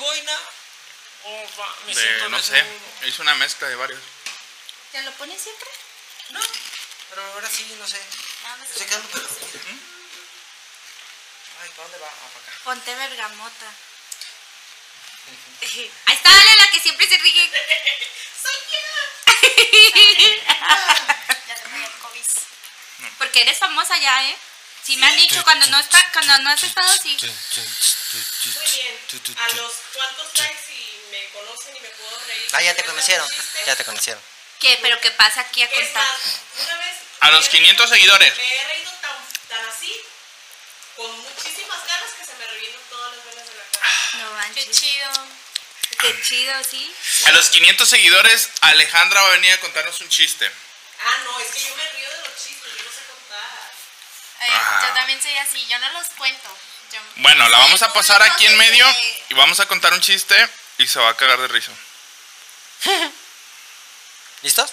boina? Va, me siento De, no sé, desnudo. hice una mezcla de varios. ¿Te lo pones siempre? No, pero ahora sí, no sé. No, no Estoy sé. quedando pedo. Ay, ¿para dónde va? Ah, para acá. Ponte bergamota. Ahí está, dale la que siempre se ríe. Ya se me dio el COVID. Porque eres famosa ya, ¿eh? Sí me han dicho cuando no está, cuando no has estado sí. Muy bien. A los cuantos likes y me conocen y me puedo reír. Ah, ya te conocieron. Ya te conocieron. ¿Qué? Pero qué pasa aquí a contar. más, una vez A los me he 500 reído- seguidores. Me he reído tan, tan así, con muchísimas ganas que se me revientan todas las venas de la cara. No manches. Qué chido. Qué chido, sí. A los 500 seguidores, Alejandra va a venir a contarnos un chiste. Ah, no, es que yo me río de los chistes, yo no sé contar. Yo también soy así, yo no los cuento. Yo- Bueno, la vamos a pasar aquí en medio se- y vamos a contar un chiste y se va a cagar de risa. ¿Listos?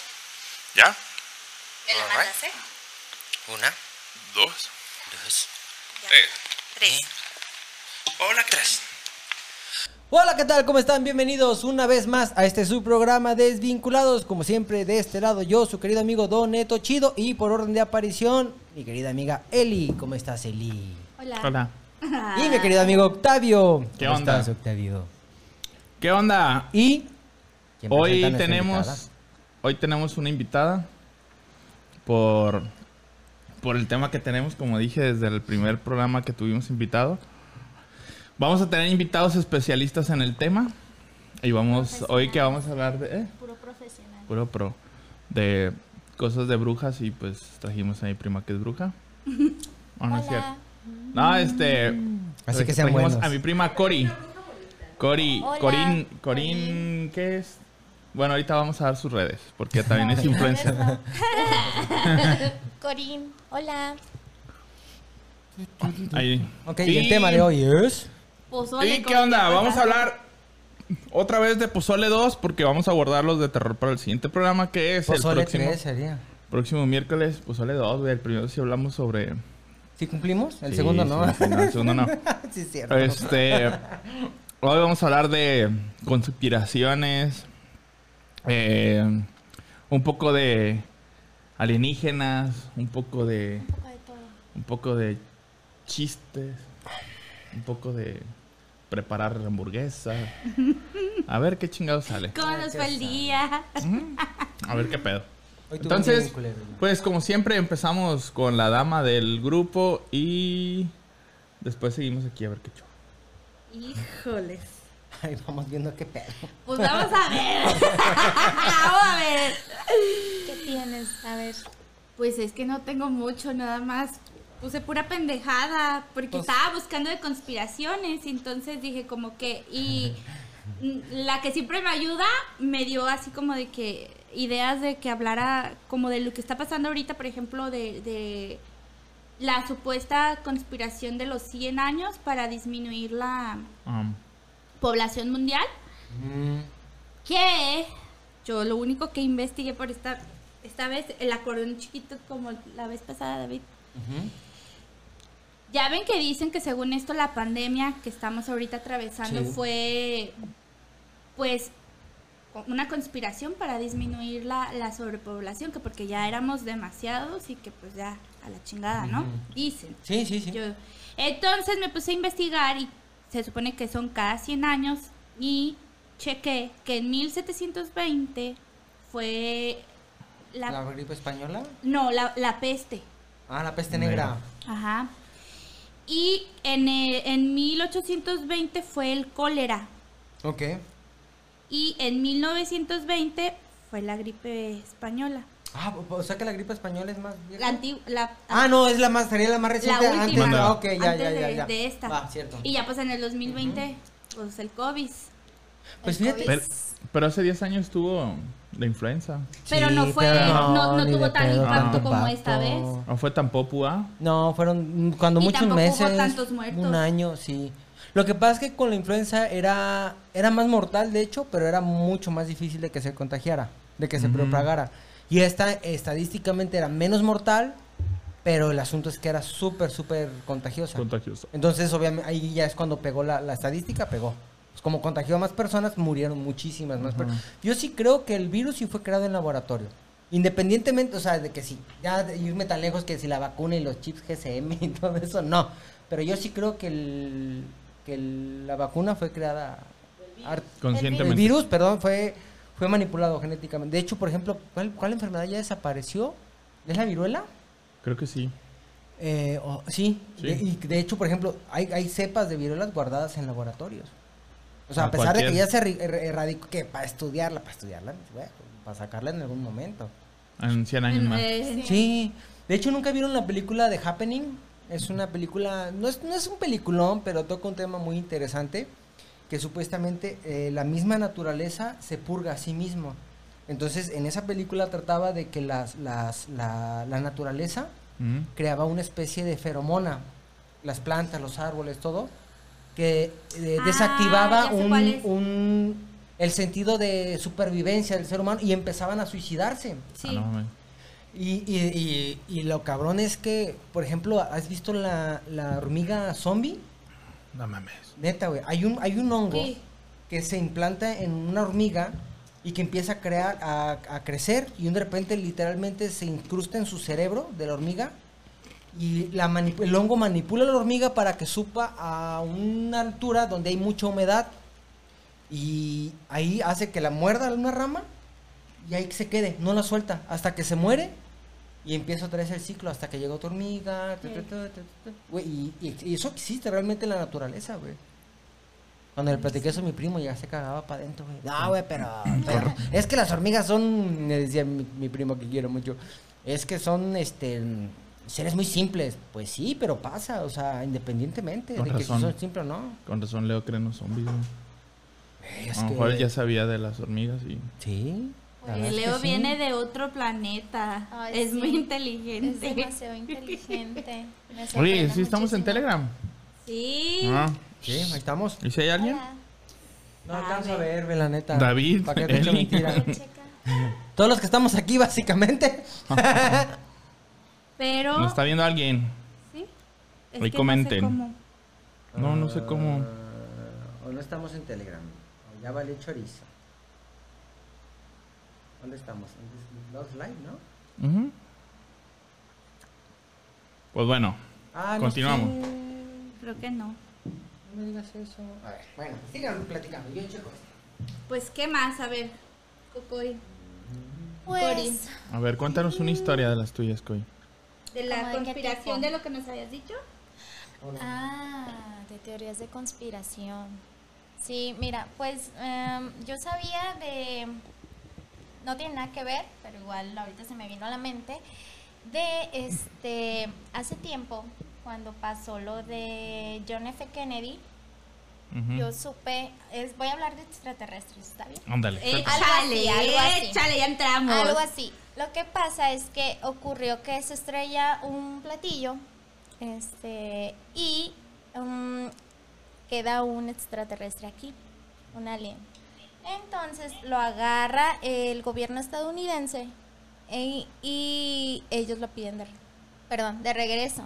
¿Ya? ¿Me Alright. mandas, eh? Una, Dos, dos. Ya. tres. Tres. Hola, tres. Hola, ¿qué tal? ¿Cómo están? Bienvenidos una vez más a este su programa Desvinculados. Como siempre, de este lado yo, su querido amigo Don Neto Chido. Y por orden de aparición, mi querida amiga Eli. ¿Cómo estás, Eli? Hola. Hola. Y mi querido amigo Octavio. ¿Qué ¿Cómo onda? estás, Octavio? ¿Qué onda? Y... ¿quién Hoy tenemos invitada? Hoy tenemos una invitada por por el tema que tenemos, como dije desde el primer programa que tuvimos invitado. Vamos a tener invitados especialistas en el tema y vamos hoy que vamos a hablar de eh, Puro profesional. puro pro de cosas de brujas y pues trajimos a mi prima que es bruja. ¿O no es cierto? No, este. Así que sean buenos. A mi prima Cori. Cori, Hola, Corín, Corín, ¿qué es? Bueno, ahorita vamos a dar sus redes, porque también es influencer. Corín, hola. Ahí. Ok, y el tema de hoy es... Pozole ¿Y con qué onda? Vamos a hablar otra vez de Pozole 2, porque vamos a abordar los de terror para el siguiente programa, que es Pozole el próximo, 3 sería. próximo miércoles. Pozole 2, güey. El primero sí hablamos sobre. ¿Sí cumplimos? El Sí, segundo no. sí, no, el segundo no. sí, es cierto. Este. Hoy vamos a hablar de conspiraciones. Eh, un poco de alienígenas. Un poco de. Un poco de todo. Un poco de chistes. Un poco de preparar hamburguesa. A ver qué chingado sale. ¿Cómo nos fue el día? A ver qué pedo. Entonces, pues como siempre empezamos con la dama del grupo y después seguimos aquí a ver qué show. Híjoles. Ay, vamos viendo qué pedo. Pues vamos a ver. vamos a ver. ¿Qué tienes? A ver. Pues es que no tengo mucho, nada más. Puse pura pendejada, porque Pues- estaba buscando de conspiraciones, y entonces dije como que, y la que siempre me ayuda me dio así como de que ideas de que hablara como de lo que está pasando ahorita, por ejemplo, de, de la supuesta conspiración de los 100 años para disminuir la Um, población mundial. Mm, que yo lo único que investigué por esta esta vez el acordeón chiquito como la vez pasada David ya ven que dicen que según esto la pandemia que estamos ahorita atravesando Sí. fue pues una conspiración para disminuir la, la sobrepoblación que porque ya éramos demasiados y que pues ya a la chingada no dicen Sí, sí, sí. yo- entonces me puse a investigar y se supone que son cada 100 años y chequé que en 1720 fue la, ¿La gripe española? no la, la peste, Ah, la peste negra. ajá. Y en, en 1820 fue el cólera Ok. y en 1920 fue la gripe española. Ah, o- sea que la gripe española es más vieja. La antigua, la, Ah, no, es la más, sería la más reciente la antes. última, Ah, ok, ya, antes ya, de, ya, ya. de esta. Ah, cierto. Y ya pues en el 2020 pues el COVID. Pues fíjate. pero, pero hace 10 años tuvo la influenza. Pero Sí, no fue, pero no, no tuvo tan pedo impacto tanto como impacto. esta vez. No fue tan popular. No, fueron cuando Y muchos tampoco hubo meses. tantos muertos. Un año, sí. Lo que pasa es que con la influenza era, era más mortal, de hecho, pero era mucho más difícil de que se contagiara, de que se propagara. Y esta estadísticamente era menos mortal, pero el asunto es que era súper, súper contagiosa. Contagioso. Entonces, obviamente, ahí ya es cuando pegó la, la estadística, pegó. Pues como contagió a más personas, murieron muchísimas más personas. Yo sí creo que el virus sí fue creado en laboratorio. Independientemente, o sea, de que sí, ya de irme tan lejos que si la vacuna y los chips GSM y todo eso, no. Pero yo sí creo que, el, que el- la vacuna fue creada... Conscientemente. el virus, perdón, fue, fue manipulado genéticamente. De hecho, por ejemplo, ¿cuál, cuál enfermedad ya desapareció? ¿Es la viruela? Creo que sí. Eh, o- sí, Sí. De, y de hecho, por ejemplo, hay, hay cepas de viruelas guardadas en laboratorios. O sea, a, A pesar de que ya se er- erradicó, que para estudiarla, para estudiarla, bueno, para sacarla en algún momento. En 100 años más. Sí. De hecho, ¿nunca vieron la película de Happening? Es una película, no es, no es un peliculón, pero toca un tema muy interesante, que supuestamente eh, la misma naturaleza se purga a sí mismo. Entonces, en esa película trataba de que las, las, la, la naturaleza Mm. creaba una especie de feromona, las plantas, los árboles, todo, que eh, Ah, desactivaba un, un- el sentido de supervivencia del ser humano y empezaban a suicidarse. sí. Ah, no. Y, y, y, y lo cabrón es que, por ejemplo, ¿has visto la, la hormiga zombie? No mames. Neta, güey. Hay un, hay un hongo Sí. que se implanta en una hormiga y que empieza a crear, a, a crecer y de repente literalmente se incrusta en su cerebro de la hormiga y la el hongo manipula a la hormiga para que supa a una altura donde hay mucha humedad y ahí hace que la muerda una rama y ahí se quede, no la suelta hasta que se muere y empieza otra vez el ciclo hasta que llega otra hormiga. ta, ta, ta, ta, ta. Güey, y, y- y eso existe realmente en la naturaleza, güey. Cuando le platiqué eso a mi primo, ya se cagaba para adentro, güey. No, güey, pero, pero es que las hormigas son, me decía mi, mi primo que quiero mucho, es que son, este, seres muy simples. Pues sí, pero pasa, o sea, independientemente Con de que si razón. son simples o no. Con razón Leo cree en los zombies. güey. Es a lo que- mejor ya sabía de las hormigas y... Sí. Es Leo sí. viene de otro planeta. Ay, es sí. muy Es inteligente. demasiado inteligente. Me Oye, ¿sí estamos en muchísimo. Telegram? Sí. Ah. Sí, ahí estamos. ¿Y si hay alguien? Hola. No alcanzo a ver, ve la neta. David, ¿Para qué te echo mentira? A. Todos los que estamos aquí, básicamente. Pero. ¿Nos está viendo alguien? Sí. Es Ahí que comenten. No sé cómo. No, no sé cómo. Ah, O no estamos en Telegram. O ya vale chorizo. ¿Dónde estamos? En Dos Live, ¿no? Ujú. Pues bueno, Ah, no Continuamos. sé. Creo que no. No me digas eso. A ver, bueno, sigan platicando. Yo checo esto. Pues, ¿qué más? A ver. Cocoy. Pues, a ver, cuéntanos una historia de las tuyas, Coy. De la ¿Cómo de qué conspiración de lo que nos habías dicho. ah, de teorías de conspiración. Sí, mira, pues em, yo sabía de, no tiene nada que ver, pero igual ahorita se me vino a la mente, de este, hace tiempo, cuando pasó lo de John F. Kennedy, yo supe, es, voy a hablar de extraterrestres, ¿está bien? Ándale. Algo así. échale, ya entramos. Algo así. Lo que pasa es que ocurrió que se estrella un platillo este, y um, queda un extraterrestre aquí, un alien. Entonces lo agarra el gobierno estadounidense e- y ellos lo piden de, perdón, de regreso.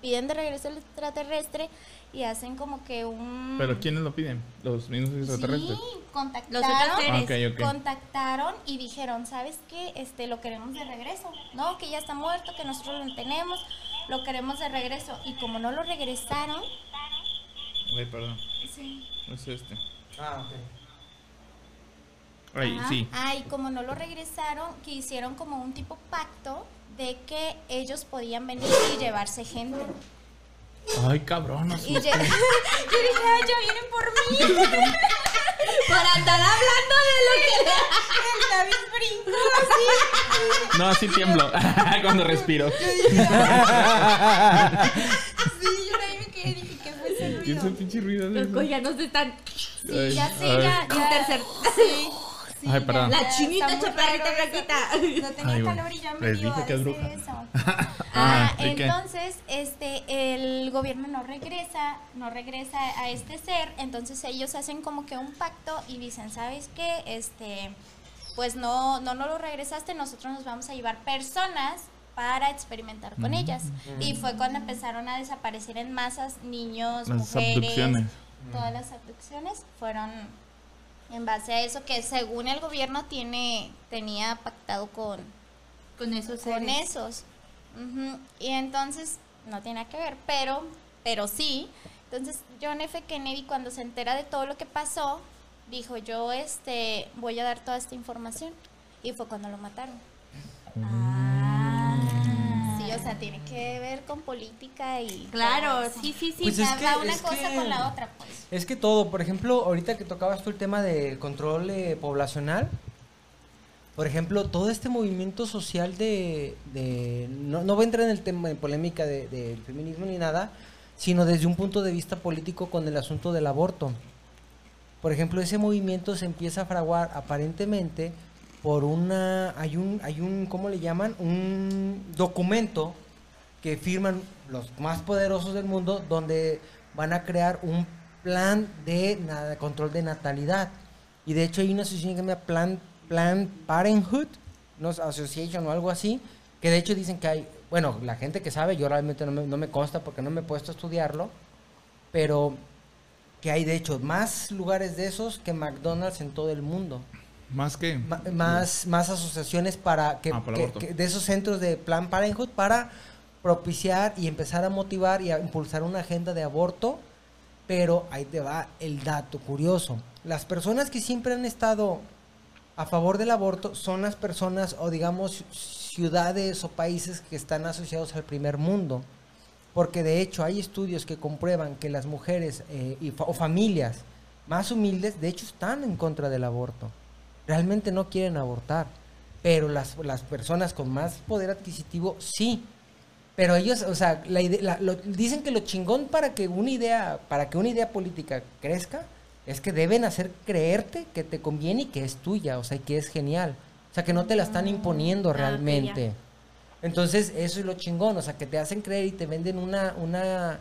Piden de regreso el extraterrestre y hacen como que un... ¿Pero quiénes lo piden? ¿Los mismos extraterrestres? Sí, Los contactaron. otros seres. Ok, ok. Contactaron y dijeron, ¿sabes qué? Este, lo queremos de regreso. No, que ya está muerto, que nosotros lo tenemos, lo queremos de regreso. Y como no lo regresaron, Ay, perdón. sí. Es este. Ah, ok. Ay, Ajá. sí. Ah, y como no lo regresaron, que hicieron como un tipo pacto de que ellos podían venir y llevarse gente. Ay, cabrón. Y lle- yo dije, "Ay, ya vienen por mí. Por andar hablando de lo que. El David brincó así. No, así tiemblo cuando respiro. Sí, yo ahí me quedé dije, ¿qué fue ese ¿Qué es ruido? el pinche ruido de Coco eso? ya nos están. Sí, ya sé, Ay. ya, ya. Tercer- Sí. Sí, Ay, ya, perdón. La chinita chaparrita blanquita. No tenía Ay, bueno. calor y ya me Les dije que es decir bruja. eso. Ah, Ah, entonces, este, el gobierno no regresa, no regresa a este ser, entonces ellos hacen como que un pacto y dicen, ¿sabes qué? Este, pues no, no, no lo regresaste, nosotros nos vamos a llevar personas para experimentar con ellas. Y fue cuando empezaron a desaparecer en masas niños, Las mujeres, abducciones. todas las abducciones fueron en base a eso que según el gobierno tiene tenía pactado con Con esos con esos. Y entonces, no tiene nada que ver, pero, pero sí. Entonces, John F. Kennedy, cuando se entera de todo lo que pasó, dijo, yo este, voy a dar toda esta información. Y fue cuando lo mataron. Sí, o sea, tiene que ver con política y... Claro, sí, sí, sí. Pues O sea, es que- va una cosa que- con la otra, pues. Es que todo, por ejemplo, ahorita que tocabas tú el tema del control eh, poblacional, por ejemplo, todo este movimiento social de... de- no, no voy a entrar en el tema de polémica de- del feminismo ni nada, sino desde un punto de vista político con el asunto del aborto. Por ejemplo, ese movimiento se empieza a fraguar aparentemente por una... Hay un, hay un ¿cómo le llaman? Un documento que firman los más poderosos del mundo donde van a crear un plan de control de natalidad. Y de hecho hay una asociación que se llama Plan, plan Parenthood, no Association o algo así, que de hecho dicen que hay, bueno, la gente que sabe, yo realmente no me, no me consta porque no me he puesto a estudiarlo, pero que hay de hecho más lugares de esos que McDonald's en todo el mundo. Más que. Ma- más, más asociaciones para que, Ah, que- que- de esos centros de Plan Parenthood para propiciar y empezar a motivar y a impulsar una agenda de aborto. Pero ahí te va el dato curioso. Las personas que siempre han estado a favor del aborto son las personas o digamos ciudades o países que están asociados al primer mundo. Porque de hecho hay estudios que comprueban que las mujeres eh, y fa- o familias más humildes, de hecho, están en contra del aborto. Realmente no quieren abortar. Pero las, las personas con más poder adquisitivo, sí. Pero ellos, o sea, la ide- la- lo- dicen que lo chingón para que una idea, para que una idea política crezca, es que deben hacer creerte que te conviene y que es tuya, o sea, y que es genial. O sea, que no te la están imponiendo Ah, ya. realmente. Entonces, eso es lo chingón, o sea, que te hacen creer y te venden una, una,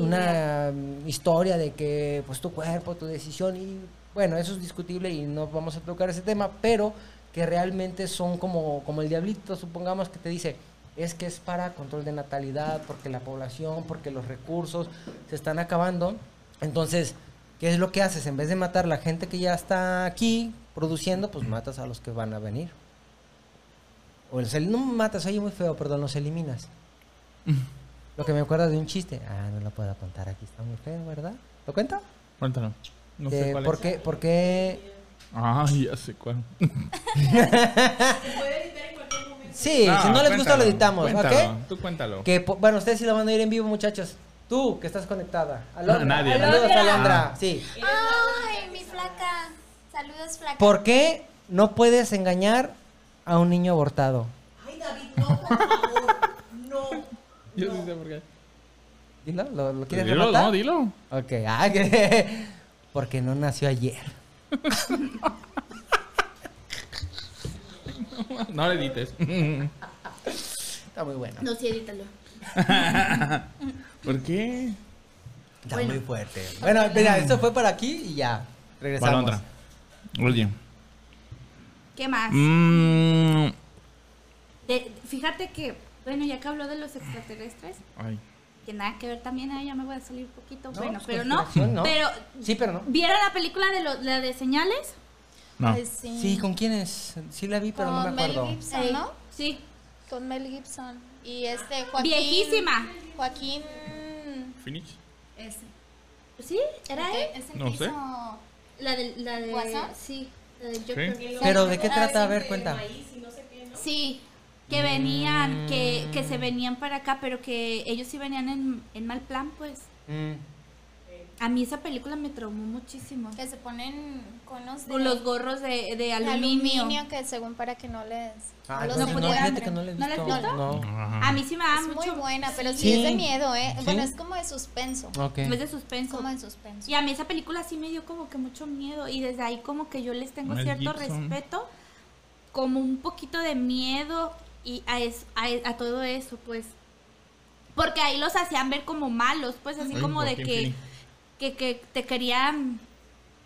una historia de que, pues, tu cuerpo, tu decisión, y bueno, eso es discutible y no vamos a tocar ese tema, pero que realmente son como, como el diablito, supongamos que te dice, es que es para control de natalidad, porque la población, porque los recursos se están acabando. Entonces, ¿qué es lo que haces? En vez de matar a la gente que ya está aquí produciendo, pues matas a los que van a venir. O el- no matas, oye muy feo, perdón, los eliminas. Lo que me acuerda de un chiste. Ah, no lo puedo contar aquí, está muy feo, ¿verdad? ¿Lo cuento? Cuéntalo. No Eh, sé cuál ¿por, es. qué, ¿Por qué? Ah, ya sé cuál. Se puede editar en cualquier momento. Sí, si no les gusta lo editamos, cuéntalo, ¿ok? Tú cuéntalo. Que, bueno, ustedes sí lo van a ir en vivo, muchachos. Tú, que estás conectada. Alondra. Nadie. Saludos, Alondra. Alondra. Ah. Sí. Ay, mi flaca. Saludos, flaca. ¿Por qué no puedes engañar a un niño abortado? Ay, David, no, por favor. No. Yo sí sé por qué. Dilo, ¿lo, lo quieres Dilo, rematar? no, dilo. Ok, ah, que- porque no nació ayer. No le edites. Está muy bueno. No, sí, edítalo. ¿Por qué? Está muy fuerte. Bueno, mira, esto fue para aquí y ya. Regresamos. Balondra. Oye. ¿Qué más? Mm, De- fíjate que, bueno, ya que habló de los extraterrestres, ay. Que nada que ver también, ah, ya me voy a salir un poquito. No, bueno, pues, pero no, ¿no? Pero, Sí, pero no. ¿vieron la película de lo- la de señales? No. Pues sí. Sí, ¿con quién es? Sí la vi, pero no me Con Mel acuerdo. Gibson, Eh, ¿no? Sí, Con Mel Gibson. Y este Joaquín. viejísima. Joaquín. Finish. Ese. ¿Sí? ¿Era él? Es el No que sé. hizo- La de, la de, ¿Guasón? sí, la de Joker. Sí. Pero ¿de qué Ah, trata? A ver, cuenta. Sí, que venían, que, que se venían para acá, pero que ellos sí venían en, en mal plan, pues. Mm. A mí esa película me traumó muchísimo. Que se ponen conos de Con los gorros de, de de aluminio. aluminio que según para que no les. Ah, no los no, que no he ¿No. A mí sí me da Es mucho. muy buena, pero sí, Sí. es de miedo, ¿eh? Sí. Bueno, es como de suspenso. Ok. Es de suspenso. Como de suspenso. Y a mí esa película sí me dio como que mucho miedo y desde ahí como que yo les tengo Mel cierto Gibson. respeto, como un poquito de miedo y a, es- a, a todo eso, pues. Porque ahí los hacían ver como malos, pues así Ay, como de que, que, que te querían,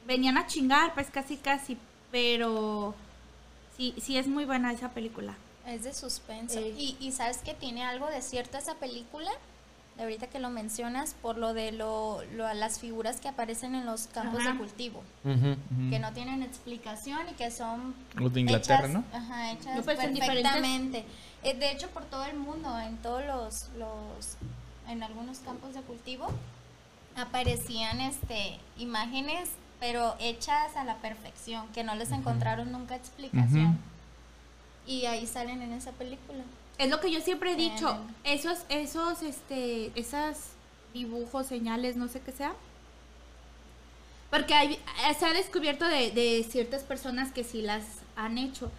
venían a chingar, pues casi casi, pero sí, sí es muy buena esa película. Es de suspenso. Ey. Y, y sabes que tiene algo de cierto esa película, ahorita que lo mencionas, por lo de lo, lo- las figuras que aparecen en los campos Ajá. de cultivo, que no tienen explicación y que son Los de Inglaterra, hechas, ¿no? Ajá, hechas No, pues, perfectamente. Eh, de hecho, por todo el mundo, en todos los, los, en algunos campos de cultivo, aparecían este imágenes, pero hechas a la perfección, que no les encontraron nunca explicación. Y ahí salen en esa película. Es lo que yo siempre he dicho. Esos, esos, este, esas dibujos, señales, no sé qué sea. Porque hay- eh, se ha descubierto de, de ciertas personas que sí las han hecho.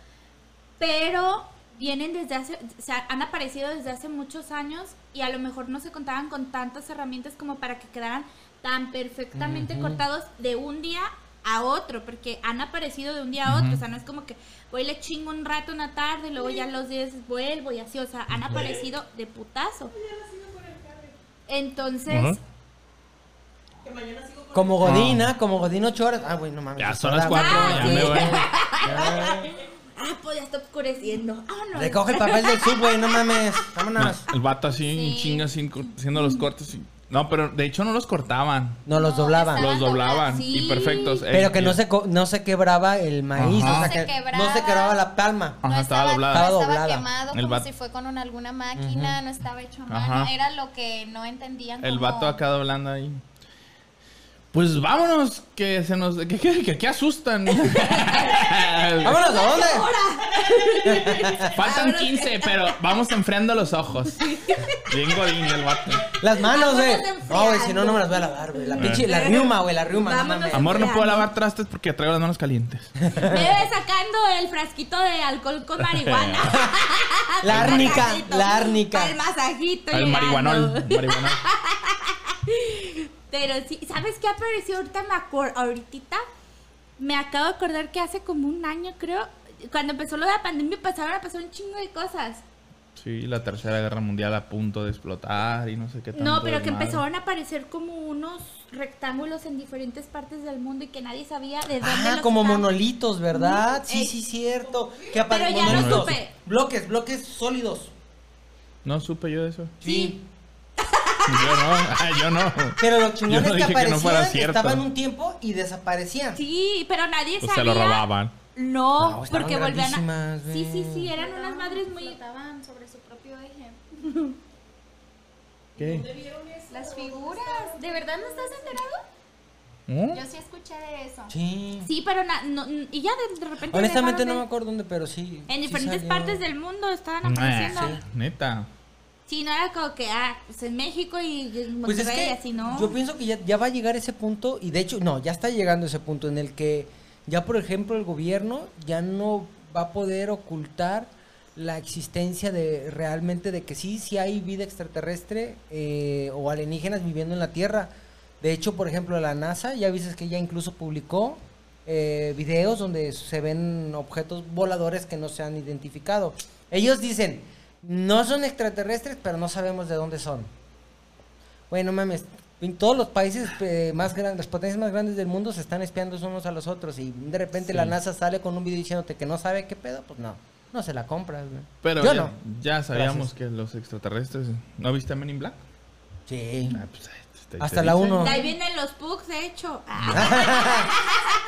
Pero vienen desde hace, o sea, han aparecido desde hace muchos años y a lo mejor no se contaban con tantas herramientas como para que quedaran tan perfectamente cortados de un día a otro, porque han aparecido de un día a otro, o sea, no es como que voy le chingo un rato una tarde y luego ya los días vuelvo y así, o sea, han aparecido de putazo. Entonces, Ajá. Que mañana sigo con Como Godina, como Godín ocho horas. Ah, güey, no mames. Ya son las cuatro, Ah, ya sí. me voy. ah, pues ya está oscureciendo. Vámonos. Recoge el papel del sub, güey, no mames. Vámonos. El vato así, Sí. chinga, haciendo los cortes. y- No, pero de hecho no los cortaban. No, los doblaban. Los doblaban. Sí. Y perfectos. Eh, Pero que no se, co- no se quebraba el maíz. Ajá. O sea, No se que quebraba. no se quebraba la palma. Ajá, no estaba doblada. no Estaba estaba doblada. quemado El como vato- si fue con una, alguna máquina, no estaba hecho a mano. Ajá. Era lo que no entendían. El como- vato acá doblando ahí. Pues vámonos, que se nos. que, que, asustan. Vámonos, ¿a dónde? Faltan 15, pero vamos enfriando los ojos. Bien godín el vato. Las manos, güey. No, güey, si no, no me las voy a lavar, güey. La pinche, la riuma, güey, la riuma. No. Amor, no puedo lavar trastes porque traigo las manos calientes. Me ve sacando el frasquito de alcohol con marihuana. La El árnica, masajito. la árnica. Al masajito. El marihuanol. marihuanol. Pero sí, ¿sabes qué apareció ahorita? Me acuerdo, ahorita me acabo de acordar que hace como un año, creo, cuando empezó lo de la pandemia, pasaron a pasar un chingo de cosas. Sí, la tercera guerra mundial a punto de explotar y no sé qué tanto. No, pero que empezaron a aparecer como unos rectángulos en diferentes partes del mundo y que nadie sabía de dónde Ah, los como estaban- monolitos, ¿verdad? Sí, Eh, sí, cierto. Que Pero ya no supe. Bloques, bloques sólidos. No supe yo de eso. Sí. Yo no, ah, yo no. Pero lo chingón Yo no es que dije que no aparecían, estaban un tiempo y desaparecían. Sí, pero nadie Pues sabía. se lo robaban. No, No, estaban porque volvían a... Sí, sí, sí, eran unas madres muy... Flotaban sobre su propio eje. ¿Qué? Las figuras. ¿De verdad no estás enterado? Yo sí escuché de eso. Sí. Sí, pero na- no, y ya de, de repente... Honestamente no de- me acuerdo dónde, pero sí. En sí diferentes salió. partes del mundo estaban apareciendo. sí, neta. Sí, no era como que, ah, pues en México y en Pues es Monterrey, que así, ¿no? yo pienso que ya, ya va a llegar ese punto, y de hecho, no, ya está llegando ese punto en el que ya, por ejemplo, el gobierno ya no va a poder ocultar la existencia de realmente de que sí, sí hay vida extraterrestre eh, o alienígenas viviendo en la Tierra. De hecho, por ejemplo, la NASA, ya viste que ya incluso publicó eh, videos donde se ven objetos voladores que no se han identificado. Ellos dicen, no son extraterrestres, pero no sabemos de dónde son. Bueno, mames, en todos los países eh, más grandes, las potencias más grandes del mundo se están espiando unos a los otros y de repente Sí. la NASA sale con un video diciéndote que no sabe qué pedo, pues no, no se la compras, güey. Pero Yo ya, no. ya sabíamos Gracias. que los extraterrestres. ¿No viste Men in Black? Sí. Ah, pues, te- Hasta te la dicen. uno. De ahí vienen los pugs, de hecho. Ah,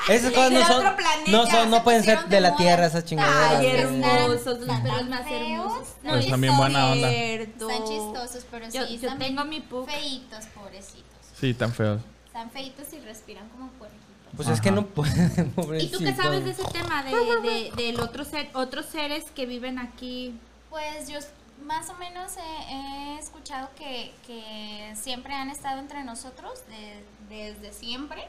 Esas cosas no De son, otro planeta, no son, no se pueden ser de de la. Tierra esas chingaderas. Ay, hermosos, los perros tan más feos. hermosos. Pero es están bien buena onda. Están chistosos, pero sí. Yo- están tengo mi pug. Feitos, pobrecitos. Sí, tan feos. Están feitos y respiran como puerquitos. Pues es que Ajá. no pueden, ¿Y tú qué sabes de ese tema? De, de, del otro ser, otros seres que viven aquí. Pues yo más o menos he, he escuchado que, que siempre han estado entre nosotros de- desde siempre,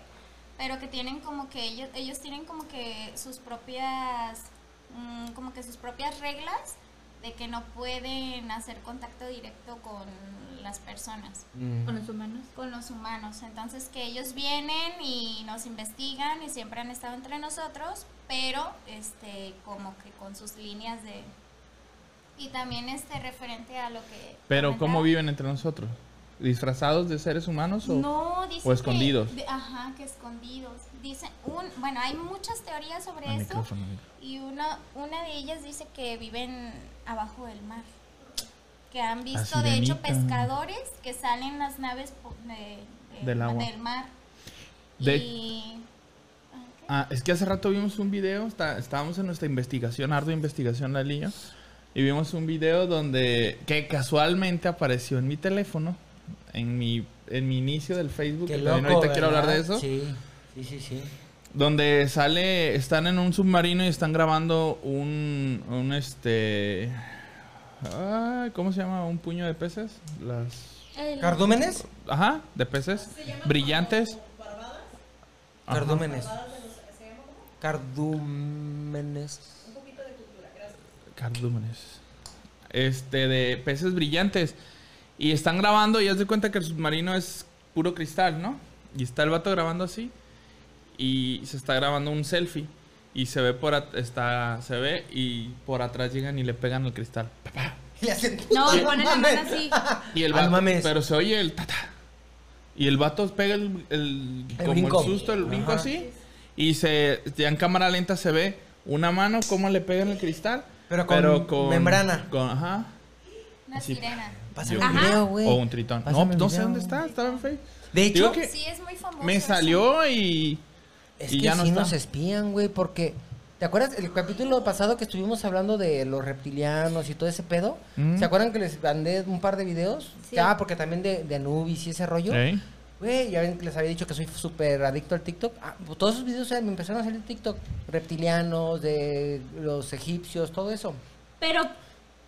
pero que tienen como que ellos, ellos tienen como que sus propias, mm, como que sus propias reglas de que no pueden hacer contacto directo con las personas. Mm. Con los humanos. con los humanos. Entonces que ellos vienen y nos investigan y siempre han estado entre nosotros, pero este como que con sus líneas de y también este referente a lo que Pero ¿cómo viven entre nosotros? ¿Disfrazados de seres humanos o...? No, dicen o escondidos? que- ajá, que escondidos. Dicen un, bueno, hay muchas teorías sobre eso micrófono. y una una de ellas dice que viven abajo del mar. Que han La visto, de hecho, pescadores que salen en las naves de- de- Del agua. del mar. De- Y... Ah, es que hace rato vimos un video, está- estábamos en nuestra investigación, ardua investigación, la y vimos un video donde, que casualmente apareció en mi teléfono, en mi, en mi inicio del Facebook, Qué que loco, ahorita quiero hablar de eso, Sí, sí, sí, sí. donde sale, están en un submarino y están grabando un, un este, ay, ¿cómo se llama? Un puño de peces, las, ¿Cardúmenes? ajá, de peces, brillantes. Ajá. Cardúmenes. Cardúmenes. Cardúmenes. Este, de peces brillantes. Y están grabando y haz de cuenta que el submarino es puro cristal, ¿no? Y está el vato grabando así. Y se está grabando un selfie. Y se ve por at- está se ve y por atrás llegan y le pegan al cristal. Y le hacen- No, pone la mano así. Y el Ay, vato, mames. pero se oye el tata. Y el vato pega el, el, El como brinco. el susto, el brinco Ajá. así. Y se ya en cámara lenta se ve una mano cómo le pega en el cristal. Pero con membrana. Con, ajá. Una Sí. sirena. Pásame Ajá. el video, güey. O un tritón. Pásame no, no sé dónde está. Estaba en Facebook. De hecho, que Sí, es muy famoso. me salió y. es y que ya no sí está. nos espían, güey, porque... ¿Te acuerdas el capítulo pasado que estuvimos hablando de los reptilianos y todo ese pedo? Mm. ¿Se acuerdan que les mandé un par de videos? Sí. Ah, porque también de, de Anubis y ese rollo. Ey. Güey, ya ven que les había dicho que soy súper adicto al TikTok. Ah, pues todos esos videos o sea, me empezaron a salir en TikTok. Reptilianos, de los egipcios, todo eso. Pero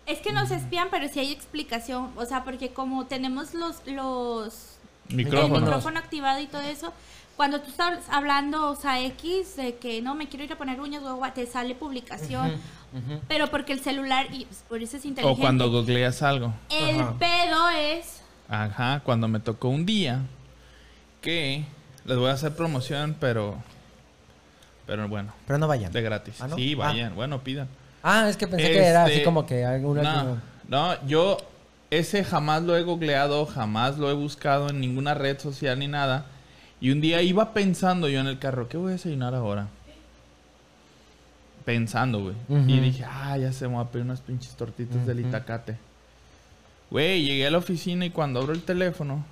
es que nos espían, pero sí hay explicación. O sea, porque como tenemos los, los el Micrófono. activado y todo eso, cuando tú estás hablando, o sea, X, de que no me quiero ir a poner uñas, o te sale publicación. Pero porque el celular, y por eso es O inteligente. cuando googleas algo. El Ajá. pedo es. Ajá, cuando me tocó un día que les voy a hacer promoción, pero. Pero bueno, Pero no vayan. de gratis. ¿Ah, no? Sí, Ah. vayan. Bueno, pidan. Ah, es que pensé que era así Este, como que alguna... No, no, yo ese jamás lo he googleado, jamás lo he buscado en ninguna red social ni nada. Y un día iba pensando yo en el carro, ¿qué voy a desayunar ahora? Pensando, güey. Y dije, ah, ya se me voy a pedir unas pinches tortitas del. Itacate. Güey, llegué a la oficina y cuando abro el teléfono,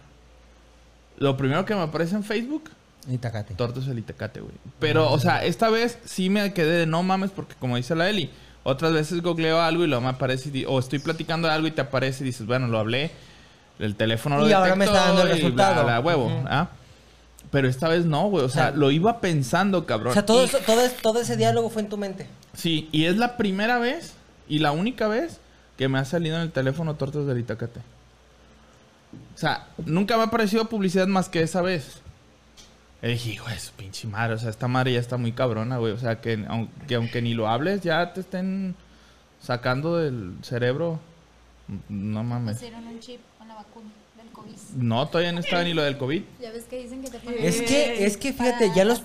lo primero que me aparece en Facebook, Y tacate. tortas del Itacate, güey. Pero, o sea, esta vez sí me quedé de no mames porque como dice la Eli, otras veces googleo algo y luego me aparece y o estoy platicando de algo y te aparece y dices, bueno, lo hablé, el teléfono lo Y ahora me está dando el resultado. bla, bla, huevo. ¿ah? Pero esta vez no, güey, o sea, sea, lo iba pensando, cabrón. O sea, todo, Y- eso, todo, es- todo ese diálogo fue en tu mente. Sí, y es la primera vez y la única vez que me ha salido en el teléfono tortas del Itacate. O sea, nunca me ha aparecido publicidad más que esa vez. Y dije, hijo de su pinche madre, o sea, esta madre ya está muy cabrona, güey. O sea, que aunque, aunque ni lo hables, ya te estén sacando del cerebro. No mames. Pusieron un chip con la vacuna del COVID. No, todavía no estaba ni lo del COVID. Ya ves que dicen que te ponen Es que, es que fíjate, ya los.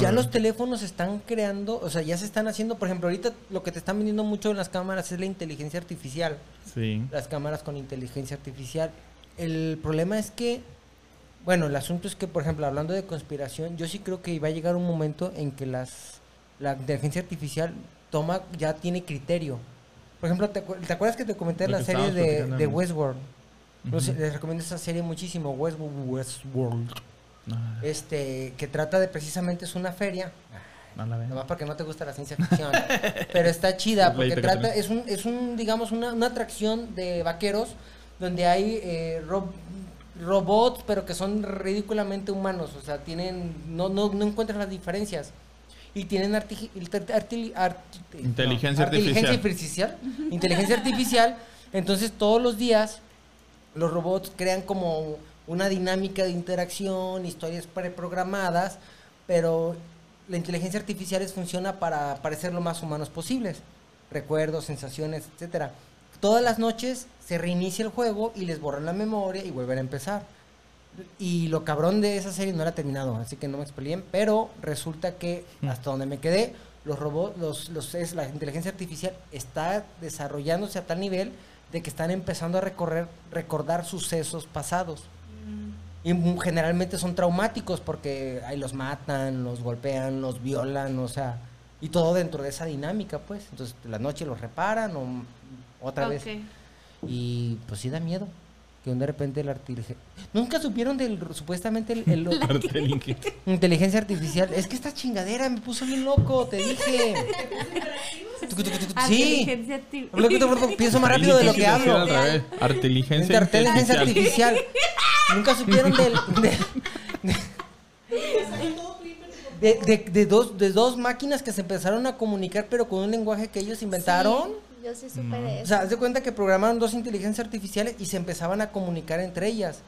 Ya los teléfonos están creando, o sea, ya se están haciendo, por ejemplo, ahorita lo que te están vendiendo mucho en las cámaras es la inteligencia artificial. Sí. Las cámaras con inteligencia artificial. El problema es que, bueno, el asunto es que, por ejemplo, hablando de conspiración, yo sí creo que va a llegar un momento en que las la inteligencia artificial toma, ya tiene criterio. Por ejemplo, ¿te, acu- ¿te acuerdas que te comenté Lo la serie de, de Westworld? Les recomiendo esa serie muchísimo, Westworld, Westworld. No, Este, que trata de precisamente es una feria. no la veo. Nomás porque no te gusta la ciencia ficción. pero está chida Es la porque trata, es un, es un, digamos, una, una atracción de vaqueros donde hay eh, ro- robots, pero que son ridículamente humanos. O sea, tienen, no, no, no encuentran las diferencias. Y tienen arti- arti- inteligencia artificial. inteligencia artificial. Entonces, todos los días, los robots crean como una dinámica de interacción, historias preprogramadas, pero la inteligencia artificial es- funciona para parecer lo más humanos posibles. Recuerdos, sensaciones, etcétera. Todas las noches se reinicia el juego y les borran la memoria y vuelven a empezar. Y lo cabrón de esa serie no era terminado, así que no me expeleen, pero resulta que hasta donde me quedé, los robots, los, los, es, la inteligencia artificial está desarrollándose a tal nivel de que están empezando a recorrer, recordar sucesos pasados. Y generalmente son traumáticos porque ahí los matan, los golpean, los violan, o sea, y todo dentro de esa dinámica, pues. Entonces, la noche los reparan o otra vez. Y pues sí da miedo. Que de repente la inteligencia... Nunca supieron del supuestamente el, el- inteligencia artificial. Es que esta chingadera me puso bien loco, te dije. Sí. Pienso más rápido de lo que hablo. Inteligencia artificial. Nunca supieron del, de, de, de- de dos, de dos máquinas que se empezaron a comunicar, pero con un lenguaje que ellos inventaron. Sí, yo sí supe de O sea, haz de cuenta que programaron dos inteligencias artificiales y se empezaban a comunicar entre ellas.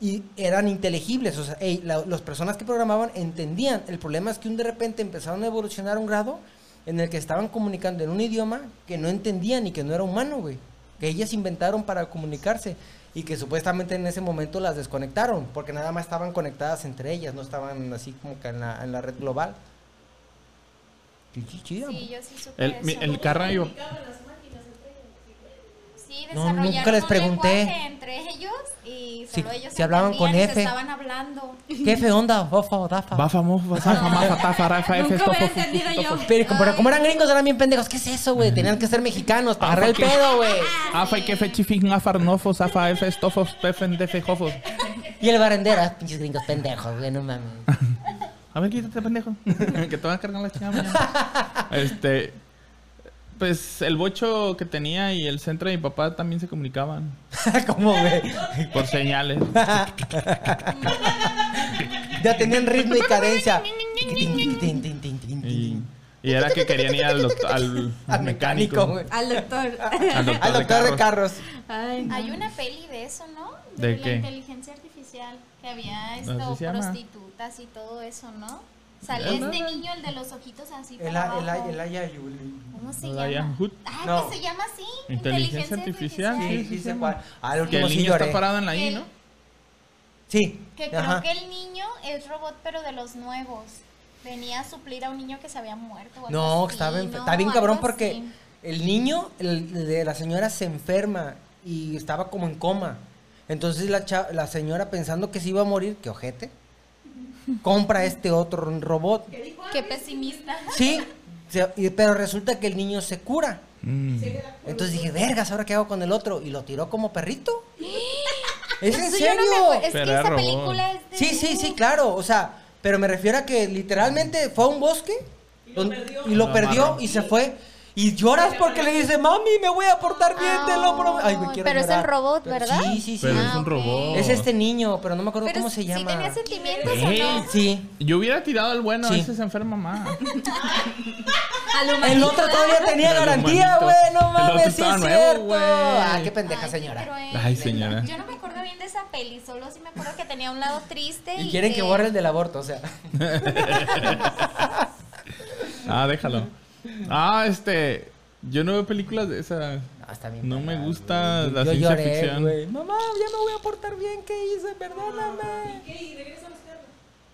Y eran inteligibles. O sea, ey, la- las personas que programaban entendían. El problema es que un de repente empezaron a evolucionar a un grado en el que estaban comunicando en un idioma que no entendían y que no era humano, güey. Que ellas inventaron para comunicarse. Y que supuestamente en ese momento las desconectaron. Porque nada más estaban conectadas entre ellas. No estaban así como que en la, en la red global. Sí, sí, sí, Sí, yo sí supe El, eso. el carro iba- Sí, No, desarrollaron nunca les un pregunté. entre ellos y Sí, solo ellos hablaban con se F. estaban hablando. ¿Qué fe onda? Bofa, dafa. Bafa, mofa, zafa, mafa, tafa, rafa, efe, Nunca entendido yo. Pero como, como eran gringos, eran bien pendejos. ¿Qué es eso, güey? Tenían que ser mexicanos para agarrar el pedo, güey. Afa y que fe chifin, afar, nofos, afa, efe, estofos, pefen, defe, jofos. Y el barrendera, pinches gringos pendejos, güey, no mames. A ver, quítate, pendejo. que te van a cargar la chingada. Este. Pues el bocho que tenía y el centro de mi papá también se comunicaban ¿Cómo, güey? por señales. Ya tenían ritmo y cadencia. Y, y era que querían ir al, doct- al, Al mecánico. Al doctor. Al doctor, Al doctor de carros. carros. Ay, no. Hay una peli de eso, ¿no? ¿De la qué? inteligencia artificial. Que había esto, prostitutas y todo eso, ¿no? Sale este niño, el de los ojitos así El, para el, abajo. el, Aya Yuli. ¿Cómo se Hola, ya. llama? Hood. Ah, No. que se llama así. Inteligencia artificial, Sí, Sí, sí, cuál. Ah, el Que último sí niño está parado en la I, ¿no? Sí. Que creo Ajá. que el niño es robot, pero de los nuevos. Venía a suplir a un niño que se había muerto. o algo No, así, estaba enfer- ¿no? está bien cabrón porque así. el niño el de la señora se enferma y estaba como en coma. Entonces la, cha- la señora pensando que se iba a morir, que ojete, compra este otro robot. Qué pesimista. Sí, y- pero resulta que el niño se cura. Mm. Entonces dije, vergas, ¿ahora qué hago con el otro? Y lo tiró como perrito. ¿Es en no serio? acuerdo. Es que esa película es de. Sí, sí, sí, claro. O sea, pero me refiero a que literalmente fue a un bosque don- y lo Lo perdió y se fue. Y lloras porque le dice, mami, me voy a portar bien, te lo prometo. Ay, me quiero Pero es el robot, ¿verdad? Sí, sí, sí. Pero Ah, es un ok. robot. Es este niño, pero no me acuerdo Pero cómo se sí llama. tenía sentimientos o no? Sí. Yo hubiera tirado al bueno, Sí. ese se enferma más. El otro todavía tenía El garantía, güey. No mames, sí es nuevo, cierto. güey. Ah, qué pendeja Ay, señora. qué. Ay, señora. Yo no me acuerdo bien de esa peli, solo sí me acuerdo que tenía un lado triste. Y quieren que borre el del aborto, o sea. Ah, déjalo. Ah, este. Yo no veo películas de esas. Ah, está bien No me gusta güey. la Yo ciencia lloré, ficción. güey. Mamá, ya me voy a portar bien, ¿qué hice? Perdóname.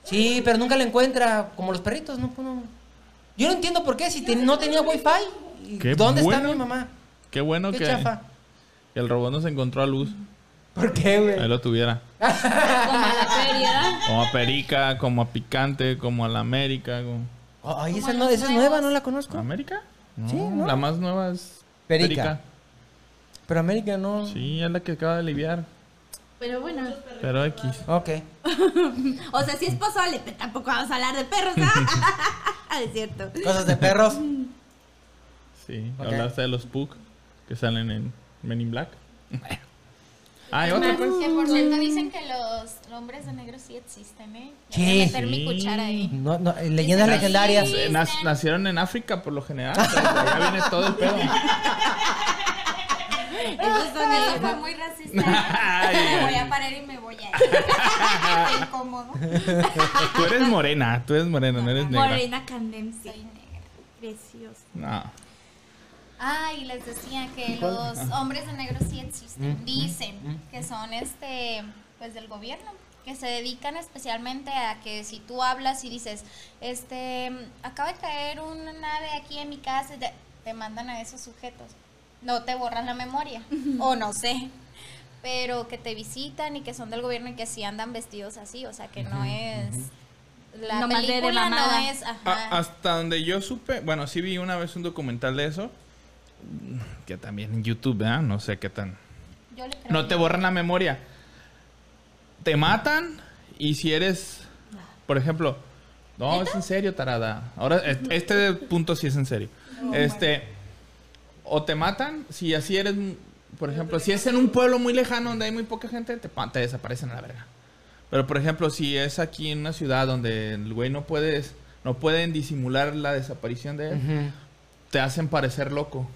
Sí, pero nunca la encuentra, como los perritos, ¿no? Pues no. Yo no entiendo por qué, si te- no tenía wifi. ¿y Qué ¿Dónde está bueno. mi mamá? Qué bueno Qué que, chafa. el robot nos encontró a luz. ¿Por qué, Ahí güey? lo tuviera. Como a la feria. Como a Perica, como a Picante, como a la América. Como... Ay, Como esa, no, esa es nueva, no la conozco. ¿América? No, Sí, ¿no? La más nueva es Perica. Pero América no. Sí, es la que acaba de aliviar. Pero bueno. Pero X. Ok. O sea, si es pozole, pero tampoco vamos a hablar de perros. ¿ah? es cierto. Cosas de perros. Sí, Ok. hablaste de los Puck que salen en Men in Black. Ah, y otra pues. Que por cierto dicen que los hombres de negro sí existen, ¿eh? Ya Sí. voy a meter mi Sí. cuchara ahí. No, no, leyendas Sí. legendarias. Nac- nacieron en África por lo general. allá viene todo el pedo. Eso fue muy racista. Me voy a parar y me voy a ir. Qué incómodo. Tú eres morena, tú eres morena, no eres negra. Morena Candencia. Soy negra. Preciosa. No. Ah, y les decía que los hombres de negro sí existen. Dicen que son este, pues del gobierno, que se dedican especialmente a que si tú hablas y dices, este, acaba de caer una nave aquí en mi casa, y te, te mandan a esos sujetos. No te borran la memoria, o no sé. Pero que te visitan y que son del gobierno y que sí andan vestidos así, o sea que no es. La Nomás de- de película no es. Ajá. A- hasta donde yo supe, bueno, sí vi una vez un documental de eso, que también en YouTube, ¿verdad? No sé qué tan Yo le creo. No te borran la memoria. Te matan y si eres, por ejemplo, no, es en serio, tarada. Ahora, es- este punto sí es en serio. Este, o te matan, si así eres, por ejemplo, si es en un pueblo muy lejano donde hay muy poca gente, te, pa- te desaparecen a la verga. Pero, por ejemplo, si es aquí en una ciudad donde el güey no puedes, no pueden disimular la desaparición de él, te hacen parecer loco.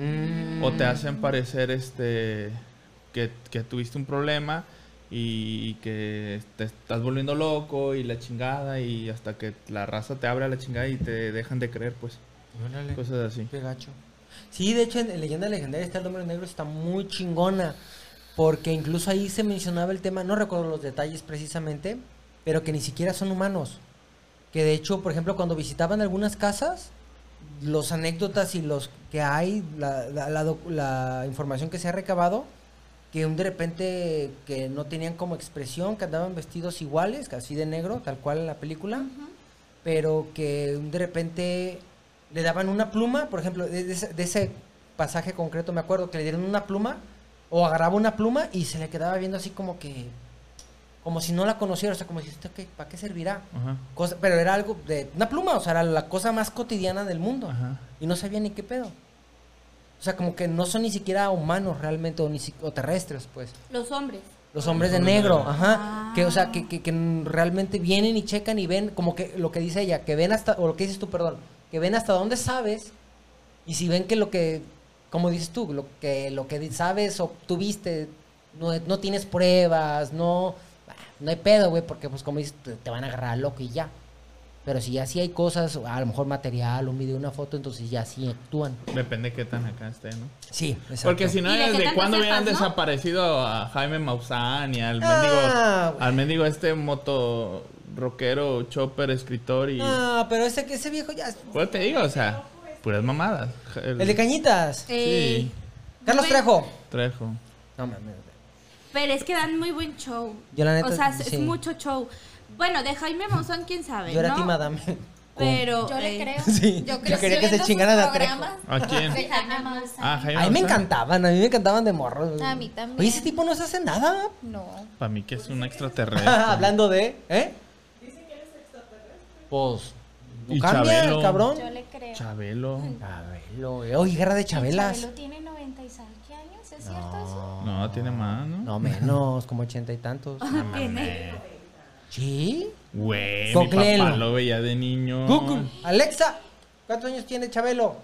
Mm. O te hacen parecer este que, que tuviste un problema y que te estás volviendo loco y la chingada y hasta que la raza te abre a la chingada y te dejan de creer, pues. Órale. Cosas así. Qué gacho. Sí, de hecho en Leyenda Legendaria está el Hombre Negro, está muy chingona. Porque incluso ahí se mencionaba el tema, no recuerdo los detalles precisamente, pero que ni siquiera son humanos. Que de hecho, por ejemplo, cuando visitaban algunas casas, los anécdotas y los que hay, la, la- la doc- la información que se ha recabado, que un de repente que no tenían como expresión, que andaban vestidos iguales, así de negro, tal cual en la película, pero que de repente le daban una pluma, por ejemplo, de, de ese pasaje concreto me acuerdo que le dieron una pluma, o agarraba una pluma y se le quedaba viendo así como que, como si no la conociera, o sea, como si, ¿esto qué, ¿para qué servirá? Ajá. Cosa- pero era algo de una pluma, o sea, era la cosa más cotidiana del mundo. Ajá. Y no sabía ni qué pedo. O sea, como que no son ni siquiera humanos realmente o, ni si- o terrestres, pues. Los hombres. Los hombres de negro, ajá. Que, o sea, que, que, que realmente vienen y checan y ven, como que lo que dice ella, que ven hasta, o lo que dices tú, perdón, que ven hasta dónde sabes. Y si ven que lo que, como dices tú, lo que, lo que sabes o tuviste, no, no tienes pruebas, no, no hay pedo, güey, porque pues como dices, te, te van a agarrar loco y ya. Pero si ya sí hay cosas, a lo mejor material, un video, una foto, entonces ya sí actúan. Depende qué tan acá esté, ¿no? Sí, exacto. Porque si no, ¿Y de ¿desde tanto cuándo hubieran no? desaparecido a Jaime Maussan y al Ah, mendigo, al mendigo este moto rockero, chopper, escritor y... Ah, pero ese, que ese viejo ya... Pues te digo, o sea, puras mamadas. El de Cañitas. Eh, Sí, Carlos. Trejo. Trejo. No mames. Pero es que dan muy buen show. Yo la neta, o sea, es- sí. es mucho show. Bueno, de Jaime Maussan, quién sabe, Yo era ¿no? Tim Adame. Pero... Yo le eh, creo. Sí, Yo yo quería que se viendo chingaran sus a Trejo. programas ¿A quién? de Jaime Maussan. Ah, Jaime A mí me encantaban, a mí me encantaban de morros. A mí también. Oye, ese tipo no se hace nada. No. Para mí que es un extraterrestre. Hablando de, ¿eh? Pues. No Y cambia, Chabelo. el cabrón. Yo le creo. Chabelo. Chabelo, güey. Oye, guerra de chabelas. Chabelo tiene 90 y sal- ¿qué años? ¿Es cierto eso? No, tiene más, ¿no? No menos, como ochenta y tantos. tiene- ¿Sí? Güey, mi papá lo veía de niño. Google. Alexa, ¿cuántos años tiene Chabelo?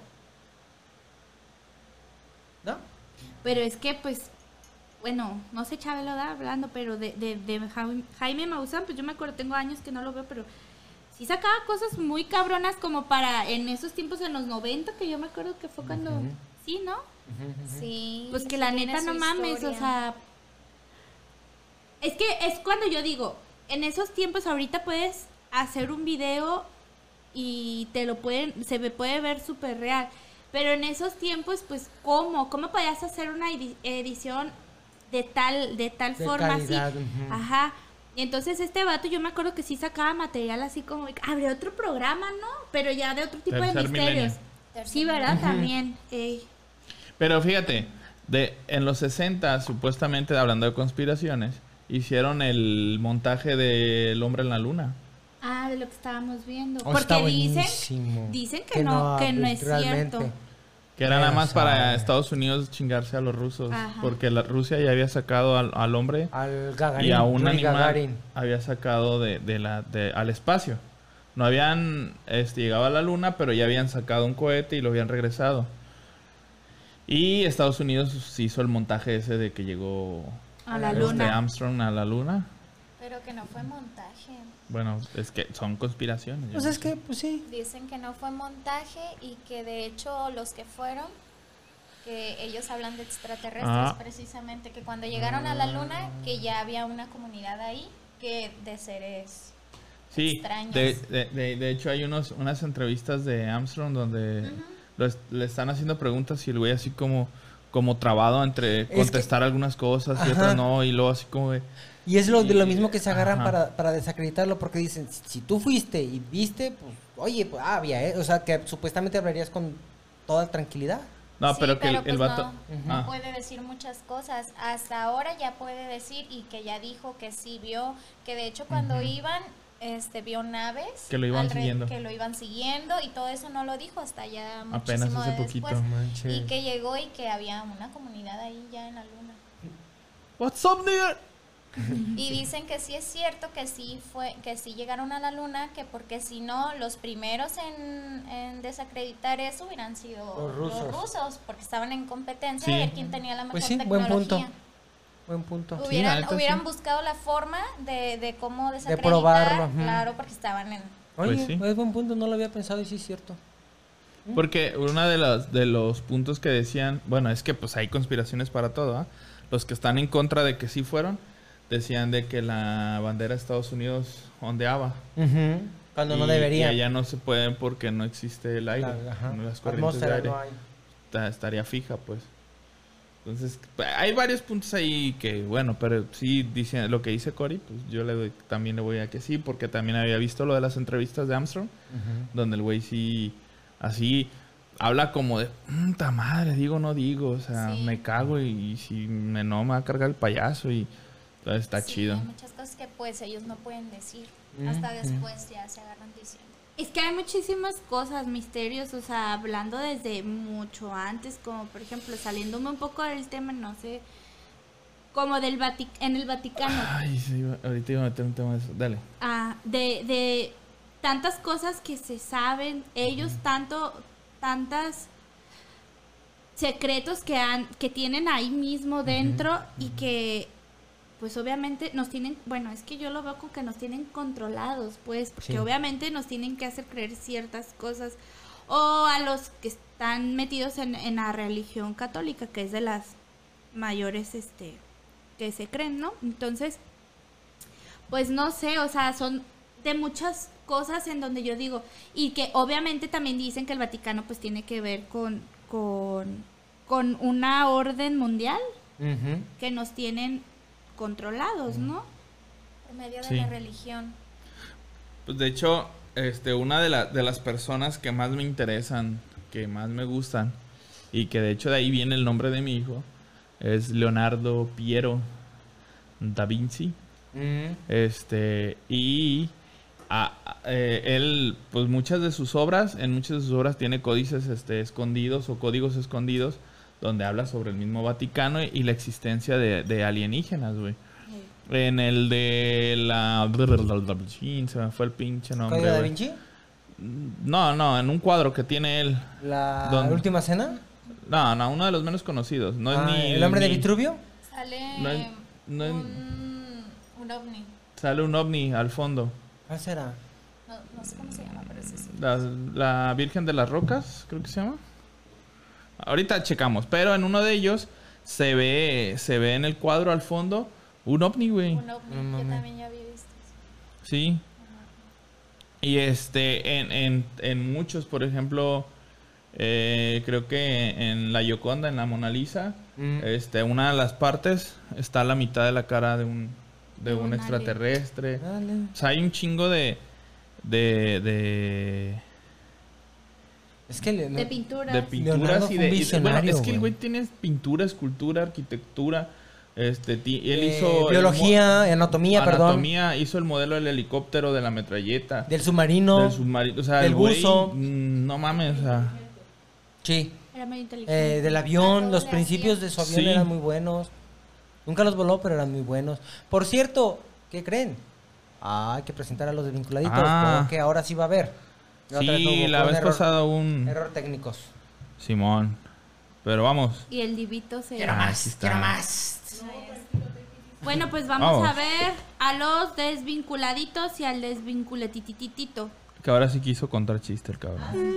¿No? Pero es que, pues, bueno, no sé Chabelo da hablando, pero de, de, de Jaime, Jaime Maussan, pues yo me acuerdo, tengo años que no lo veo, pero sí sacaba cosas muy cabronas como para en esos tiempos, en los 90, que yo me acuerdo que fue cuando... Sí, ¿no? Sí. Pues que la neta no mames, o sea... Es que es cuando yo digo, en esos tiempos ahorita puedes hacer un video y te lo pueden, se me puede ver súper real. Pero en esos tiempos, pues, ¿cómo? ¿Cómo podías hacer una edi- edición de tal, de tal De forma calidad, así? ujú. Ajá. Y entonces este vato yo me acuerdo que sí sacaba material así como, habría otro programa, ¿no? Pero ya de otro tipo de misterios. milenio. Sí, ¿verdad? También. ey. Pero fíjate, de, en los 60, supuestamente, hablando de conspiraciones, hicieron el montaje del hombre en la luna. Ah, de lo que estábamos viendo. Oh, Porque dicen, dicen que, no, que no es cierto. Que era nada más para. Estados Unidos chingarse a los rusos. Ajá. Porque la Rusia ya había sacado al, al hombre Al Gagarin. y a un animal Gagarin. había sacado de, de la, de- al espacio. No habían este, llegado a la luna, pero ya habían sacado un cohete y lo habían regresado. Y Estados Unidos hizo el montaje ese de que llegó A la este, luna. Armstrong a la luna. Pero que no fue montaje. Bueno, es que son conspiraciones. Pues es sé. que, pues sí. Dicen que no fue montaje y que de hecho los que fueron, que ellos hablan de extraterrestres Ah. precisamente, que cuando llegaron a la luna, que ya había una comunidad ahí que de seres Sí, extraños. de, de, de- de hecho hay unos, unas entrevistas de Armstrong donde lo le están haciendo preguntas y el güey así como, como trabado entre que- contestar algunas cosas y Ajá. otras no, y luego así como de... Y es lo, de lo mismo que se agarran para, para desacreditarlo porque dicen, si, si tú fuiste y viste, pues, oye, pues, ah, había, ¿eh? O sea, que supuestamente hablarías con toda tranquilidad. No, Sí, pero que el, el pues vato. no, Ah. no puede decir muchas cosas. Hasta ahora ya puede decir y que ya dijo que sí vio, que de hecho cuando iban, este, vio naves. Que lo iban siguiendo. Que lo iban siguiendo y todo eso no lo dijo hasta ya Apenas hace poquito, después. Y que llegó y que había una comunidad ahí ya en la luna. What's up, nigga? Y dicen que sí es cierto que sí fue, que sí llegaron a la luna, que porque si no, los primeros en, en desacreditar eso hubieran sido Los rusos. rusos, porque estaban en competencia Sí. de ver quién tenía la mejor Pues sí, buen tecnología. punto. Buen punto. Hubieran, neta, hubieran sí. buscado la forma de, de cómo desacreditar, probarlo, ujú. claro, porque estaban en... Oye, Pues sí. es buen punto, no lo había pensado y sí es cierto. Porque uno de los, de los puntos que decían, bueno, es que pues hay conspiraciones para todo, ¿ah? Los que están en contra de que sí fueron, decían de que la bandera de Estados Unidos ondeaba. Ujú, Cuando no Y- debería. Y allá no se pueden porque no existe el aire. La- ajá. no las corrientes de Atmósfera aire. no hay. Ta- estaría fija, pues. Entonces, pues, hay varios puntos ahí que, bueno, pero sí dice lo que dice Cory, pues yo le doy, también le voy a que sí, porque también había visto lo de las entrevistas de Armstrong, donde el güey sí, así, habla como de, puta madre, digo, no digo, o sea, Sí. me cago y, y si me no me va a cargar el payaso y entonces está Sí, chido. hay muchas cosas que pues ellos no pueden decir. Hasta después ya se agarran diciendo. Es que hay muchísimas cosas, misterios, o sea, hablando desde mucho antes, como por ejemplo, saliéndome un poco del tema, no sé, como del en el Vaticano, Ay, sí, ahorita iba a meter un tema de eso, dale. ah, de, de tantas cosas que se saben, ellos tanto, tantas secretos que han, que tienen ahí mismo dentro y que pues obviamente nos tienen, bueno, es que yo lo veo como que nos tienen controlados, pues, porque Sí. obviamente nos tienen que hacer creer ciertas cosas. O a los que están metidos en, en la religión católica, que es de las mayores, este, que se creen, ¿no? Entonces, pues no sé, o sea, son de muchas cosas en donde yo digo, y que obviamente también dicen que el Vaticano pues tiene que ver con, con, con una orden mundial que nos tienen controlados, ¿no? Por medio de Sí. la religión. Pues de hecho, este, una de, la- de las personas que más me interesan, que más me gustan, y que de hecho de ahí viene el nombre de mi hijo, es Leonardo Piero da Vinci. Mm. Este, y a- a- eh, él, pues muchas de sus obras, en muchas de sus obras tiene códices este, escondidos o códigos escondidos, donde habla sobre el mismo Vaticano y la existencia de, de alienígenas, güey. En el de la... Se me fue el pinche nombre. ¿Código da. Vinci? No, no, en un cuadro que tiene él. ¿La última cena? No, no, uno de los menos conocidos. No es Ah, ni... ¿El hombre de Vitruvio? Sale No es- no es- un, un ovni. Sale un ovni al fondo. ¿Cuál será? No, no sé cómo se llama, pero ese sí. La, la Virgen de las Rocas, creo que se llama. Ahorita checamos, pero en uno de ellos se ve, se ve en el cuadro al fondo un ovni, güey. Un ovni, yo también ya había visto eso. Sí. Y este, en, en, en muchos, por ejemplo, eh, creo que en la Yoconda, en la Mona Lisa, Mm. este, una de las partes está a la mitad de la cara de un, de un extraterrestre. Dale. O sea, hay un chingo de, de, de, Es que le- De pinturas. de pinturas y de, y de- bueno, es que el güey. tiene pintura, escultura, arquitectura, este, ti- él eh, hizo el biología, anatomía, perdón. anatomía, hizo el modelo del helicóptero, de la metralleta, Del submarino. del submarino, o sea, del el güey, buzo. mm, no mames, o sea, Sí. Era muy inteligente. Eh, del avión, los principios de su avión Sí. eran muy buenos. Nunca los voló, pero eran muy buenos. Por cierto, ¿qué creen? Ah, hay que presentar a los desvinculaditos, Ah. porque ahora sí va a haber. La sí, la vez error, pasada un Error técnicos. Simón, pero vamos, Y el divito se... Ah, sí está. Bueno, pues vamos, Vamos. a ver a los desvinculaditos y al desvinculetititito. que ahora sí quiso contar chiste el cabrón.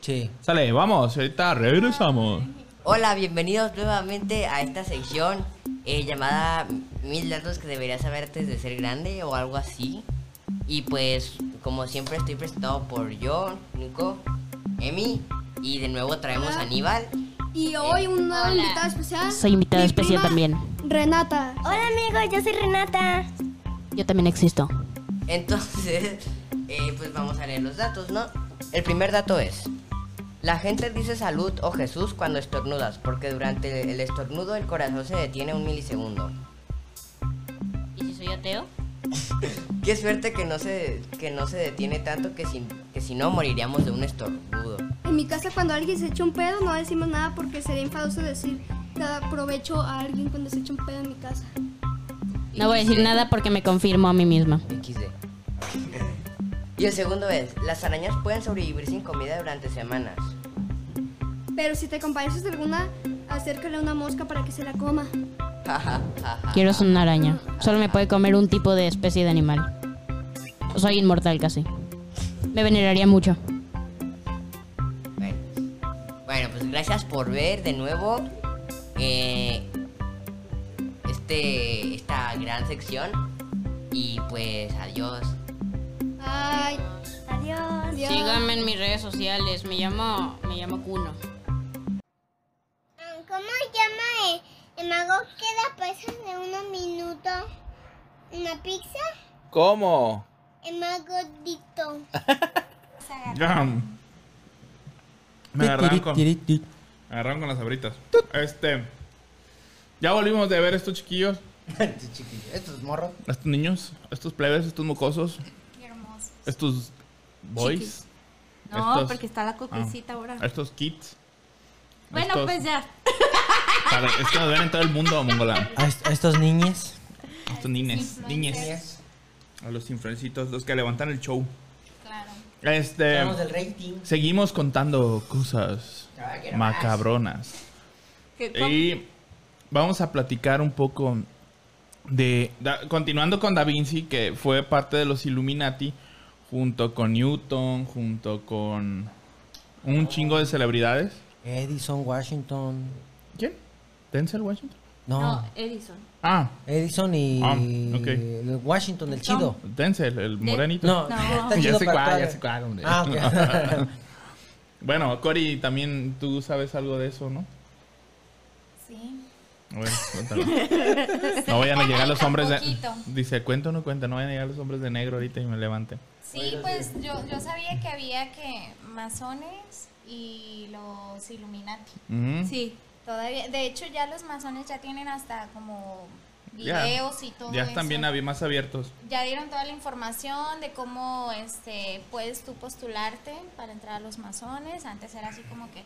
Sí. Sale, vamos, ahorita regresamos. Hola, bienvenidos nuevamente a esta sección eh, llamada Mil datos que deberías saber antes de ser grande o algo así. Y pues, como siempre, estoy presentado por yo, Nico, Emi y de nuevo traemos a Aníbal. Y hoy un nuevo invitado especial. Soy invitada mi especial prima también. Renata. Hola amigos, yo soy Renata. Yo también existo. Entonces, eh, pues vamos a leer los datos, ¿no? El primer dato es: La gente dice salud o Jesús cuando estornudas, porque durante el estornudo el corazón se detiene un milisegundo. ¿Y si soy ateo? Qué suerte que no se, que no se detiene tanto que si, que si no moriríamos de un estornudo. En mi casa cuando alguien se echa un pedo no decimos nada porque sería enfadoso decir que aprovecho a alguien cuando se echa un pedo en mi casa. No voy a decir nada porque me confirmo a mí misma. XD. Y el segundo es, las arañas pueden sobrevivir sin comida durante semanas. Pero si te acompañas de alguna, acércale una mosca para que se la coma. Quiero ser una araña. Solo me puede comer un tipo de especie de animal. Soy inmortal casi. Me veneraría mucho. Bueno, bueno, pues gracias por ver de nuevo eh, este, esta gran sección. Y pues adiós. Ay, Adiós. Adiós. Síganme en mis redes sociales. Me llamo, me llamo Kuno. ¿Cómo se llama el, el mago que da pesos de unos minutos? ¿Una pizza? ¿Cómo? Mago dictó. Ya. Me agarraron con, me agarraron con las abritas. Este. Ya volvimos de ver estos chiquillos, Estos chiquillos, Estos morros. estos niños, estos plebes, estos mocosos, estos boys. No, estos- porque está la coquecita ah, ahora. Estos kids. Bueno, estos- pues ya. Para, es que nos ven en todo el mundo, mongola. A, est- a estos niños. Estos niñes, niñes. A los influencitos, los que levantan el show. Claro. Este. Hablamos del rating. Seguimos contando cosas macabronas. Y vamos a platicar un poco de. da- continuando con Da Vinci, que fue parte de los Illuminati, junto con Newton, junto con un chingo de celebridades. Edison, Washington. ¿Quién? ¿Denzel Washington? No, No, Edison. Ah, Edison y Ah, el Washington, el chido. Denzel, el morenito. No, No. está Ya sé cuál, ya sé cuál, hombre. Ah. Bueno, Cory, también tú sabes algo de eso, ¿no? Sí. Cuéntalo. No vayan a llegar los hombres de... Dice, cuenta o no cuenta, no vayan a llegar los hombres de negro ahorita y me levante. Sí, pues yo, yo sabía que había que masones y los Illuminati. Sí. Todavía, de hecho ya los masones ya tienen hasta como Ya. videos y todo Ya están eso. bien más abiertos. Ya dieron toda la información de cómo este puedes tú postularte para entrar a los masones. Antes era así como que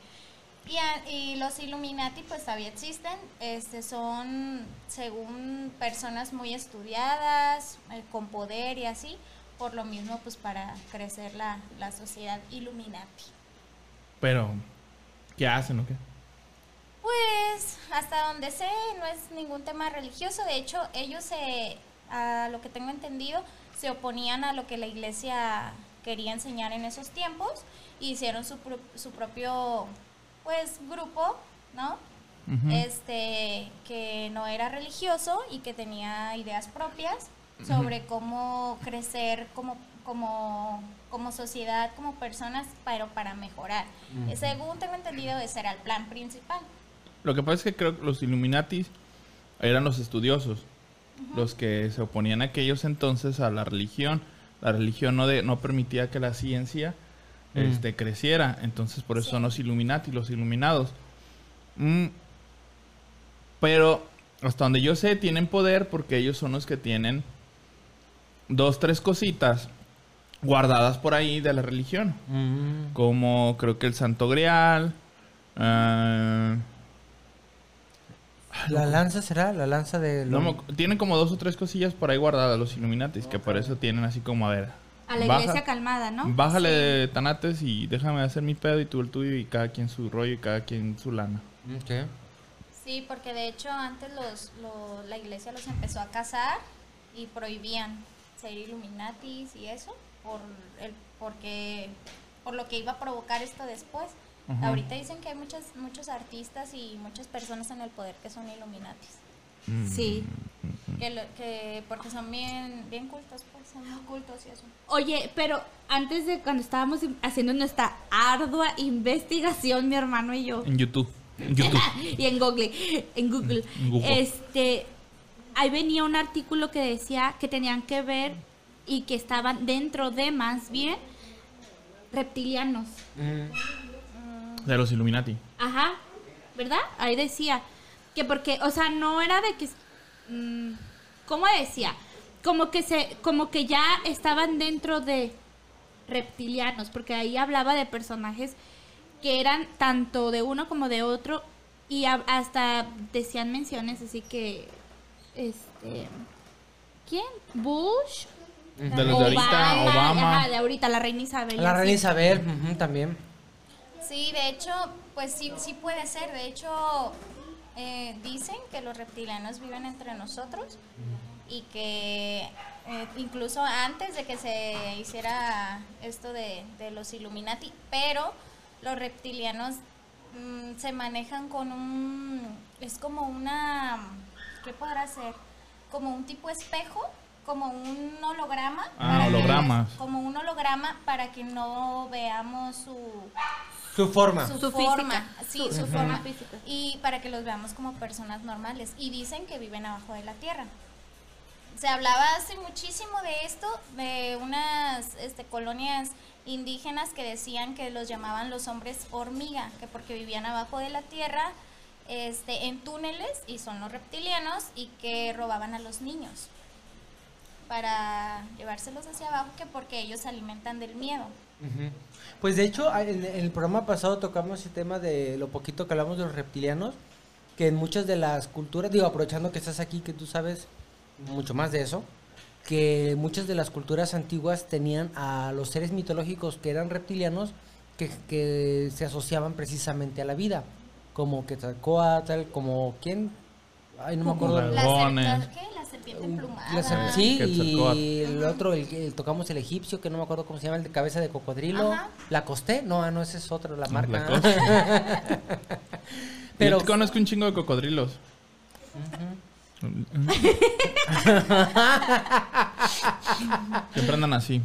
y, a- y los Illuminati pues todavía existen. Este son según personas muy estudiadas, eh, con poder y así. Por lo mismo pues para crecer la, la sociedad Illuminati. Pero, ¿qué hacen o qué? Pues hasta donde sé no es ningún tema religioso. De hecho, ellos se, a lo que tengo entendido, se oponían a lo que la iglesia quería enseñar en esos tiempos. y Hicieron su, su propio, pues, grupo, ¿no? Este, que no era religioso y que tenía ideas propias sobre cómo crecer como, como, como sociedad, como personas, pero para mejorar. Según tengo entendido, ese era el plan principal. Lo que pasa es que creo que los Illuminatis eran los estudiosos, los que se oponían a aquellos entonces a la religión. La religión no, de, no permitía que la ciencia Mm. este, creciera, entonces por eso son los Illuminati, los iluminados. Mm, Pero hasta donde yo sé, tienen poder porque ellos son los que tienen dos, tres cositas guardadas por ahí de la religión. Mm. Como creo que el Santo Grial. ah, ¿La lanza será? ¿La lanza de no acu- tienen como dos o tres cosillas por ahí guardadas los Illuminatis, que por eso tienen así como a ver. A la baja- iglesia calmada, ¿no? Bájale de tanates y déjame hacer mi pedo y tú el tuyo y cada quien su rollo y cada quien su lana. Ok. Sí, porque de hecho antes los, lo- la iglesia los empezó a casar y prohibían ser Illuminatis y eso por el porque por lo que iba a provocar esto después. Ahorita dicen que hay muchas, muchos artistas y muchas personas en el poder que son Illuminatis. Sí. Que, lo- que porque son bien, bien cultos, pues son muy cultos y eso. Oye, pero antes de cuando estábamos haciendo nuestra ardua investigación, mi hermano y yo, En YouTube. En YouTube. y en Google, en Google, En Google. este, ahí venía un artículo que decía que tenían que ver y que estaban dentro de más bien reptilianos. Mm. De los Illuminati. Ajá, ¿verdad? Ahí decía que porque, o sea, no era de que, mm, ¿cómo decía? Como que se, como que ya estaban dentro de reptilianos, porque ahí hablaba de personajes que eran tanto de uno como de otro y a- hasta decían menciones así que, este, ¿quién? Bush. De los de ahorita, Obama. Ajá, de ahorita, la reina Isabel. La reina Isabel, también. Sí, de hecho, pues sí, sí puede ser. De hecho, eh, dicen que los reptilianos viven entre nosotros y que eh, incluso antes de que se hiciera esto de, de los Illuminati, pero los reptilianos mm, se manejan con un, es como una, ¿qué podrá ser? Como un tipo espejo, como un holograma. Ah, para que- como un holograma para que no veamos su Su forma. su, Su forma, física. sí, Su- forma y para que los veamos como personas normales y dicen que viven abajo de la tierra. Se hablaba hace muchísimo de esto, de unas este, colonias indígenas que decían que los llamaban los hombres hormiga, que porque vivían abajo de la tierra, este, en túneles y son los reptilianos y que robaban a los niños para llevárselos hacia abajo, que porque ellos se alimentan del miedo. Pues de hecho, en, el programa pasado tocamos el tema de lo poquito que hablamos de los reptilianos, que en muchas de las culturas, digo, aprovechando que estás aquí, que tú sabes mucho más de eso, que muchas de las culturas antiguas tenían a los seres mitológicos que eran reptilianos que, que se asociaban precisamente a la vida, como Quetzalcóatl, como quién, ay no me acuerdo. La, Dragones. serp- ¿qué? la serpiente emplumada. La ser- Ah, sí, y el otro, el, que tocamos el egipcio, que no me acuerdo cómo se llama, el de cabeza de cocodrilo. Ajá. ¿La costé? No, ah, no, ese es otro, la marca. Lacoste. Pero Yo conozco un chingo de cocodrilos. Siempre andan así.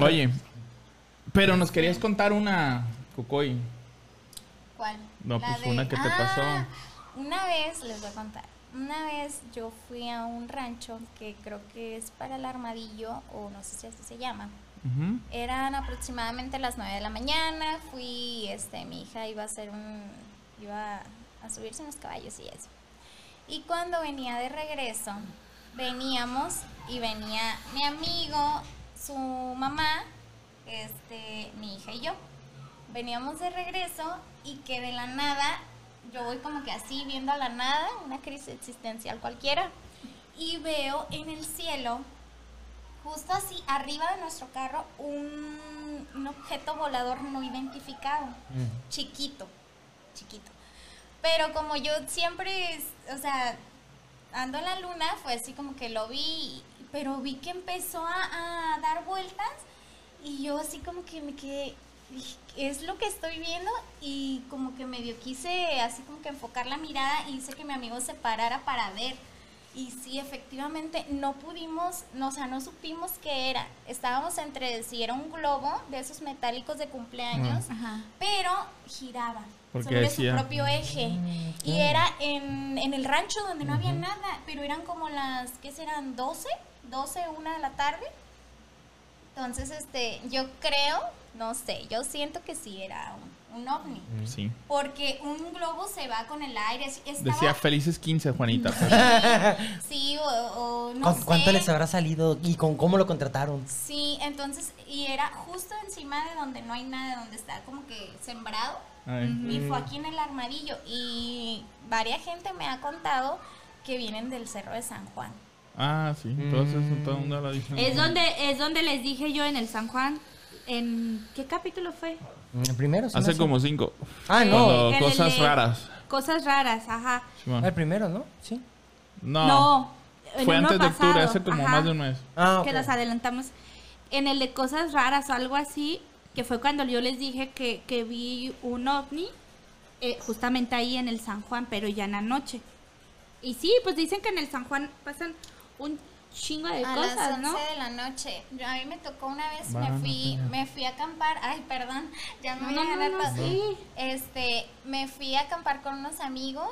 Oye, pero nos querías contar una, Cocoy. ¿Cuál? No, La pues, una que te pasó. Una vez, les voy a contar. Una vez yo fui a un rancho que creo que es para el armadillo, o no sé si así se llama. Eran aproximadamente las 9 de la mañana. Fui, este, mi hija iba a hacer un. iba a subirse unos caballos y eso. Y cuando venía de regreso, veníamos y venía mi amigo, su mamá, este, mi hija y yo. Veníamos de regreso y que de la nada, yo voy como que así viendo a la nada, una crisis existencial cualquiera, y veo en el cielo, justo así, arriba de nuestro carro, un, un objeto volador no identificado, chiquito, chiquito. Pero como yo siempre, o sea, ando en la luna, fue así como que lo vi, pero vi que empezó a, a dar vueltas y yo así como que me quedé, dije, "¿Qué es lo que estoy viendo? Y como que medio quise así como que enfocar la mirada y hice que mi amigo se parara para ver. Y sí, efectivamente, no pudimos, no, o sea, no supimos qué era. Estábamos entre si era un globo de esos metálicos de cumpleaños, Ajá. pero giraba sobre decía- su propio eje. Y era en, en el rancho donde no había nada, pero eran como las, ¿qué serán? ¿12? ¿12, una de la tarde? Entonces, este, yo creo, no sé, yo siento que sí era un, un ovni. Sí. Porque un globo se va con el aire. así, Estaba, Decía felices 15, Juanita. Sí, o, o no ¿Cu- sé. ¿Cuánto les habrá salido y con cómo lo contrataron? Sí, entonces, y era justo encima de donde no hay nada, donde está como que sembrado. Ay. Y fue aquí en el armadillo. Y varias gente me ha contado que vienen del Cerro de San Juan. Ah, sí. Entonces todo el mundo lo dice. Es donde, es donde les dije yo en el San Juan, en ¿qué capítulo fue? ¿El primero? Hace como cinco. Ah, no. Cuando En el cosas de- raras. Cosas raras, ajá. Simón. El primero, ¿no? Sí. No. No, Fue antes de octubre, hace como ajá, más de un mes. Ah, Que ok. nos adelantamos. En el de cosas raras o algo así, que fue cuando yo les dije que, que vi un ovni, eh, justamente ahí en el San Juan, pero ya en la noche. Y sí, pues dicen que en el San Juan pasan un chingo de a cosas, las 11 ¿no? de la noche. Yo- a mí me tocó una vez, me fui, no, me fui a acampar. Ay, perdón, ya me No, voy a no, ganar no, todo. sí. Este, me fui a acampar con unos amigos.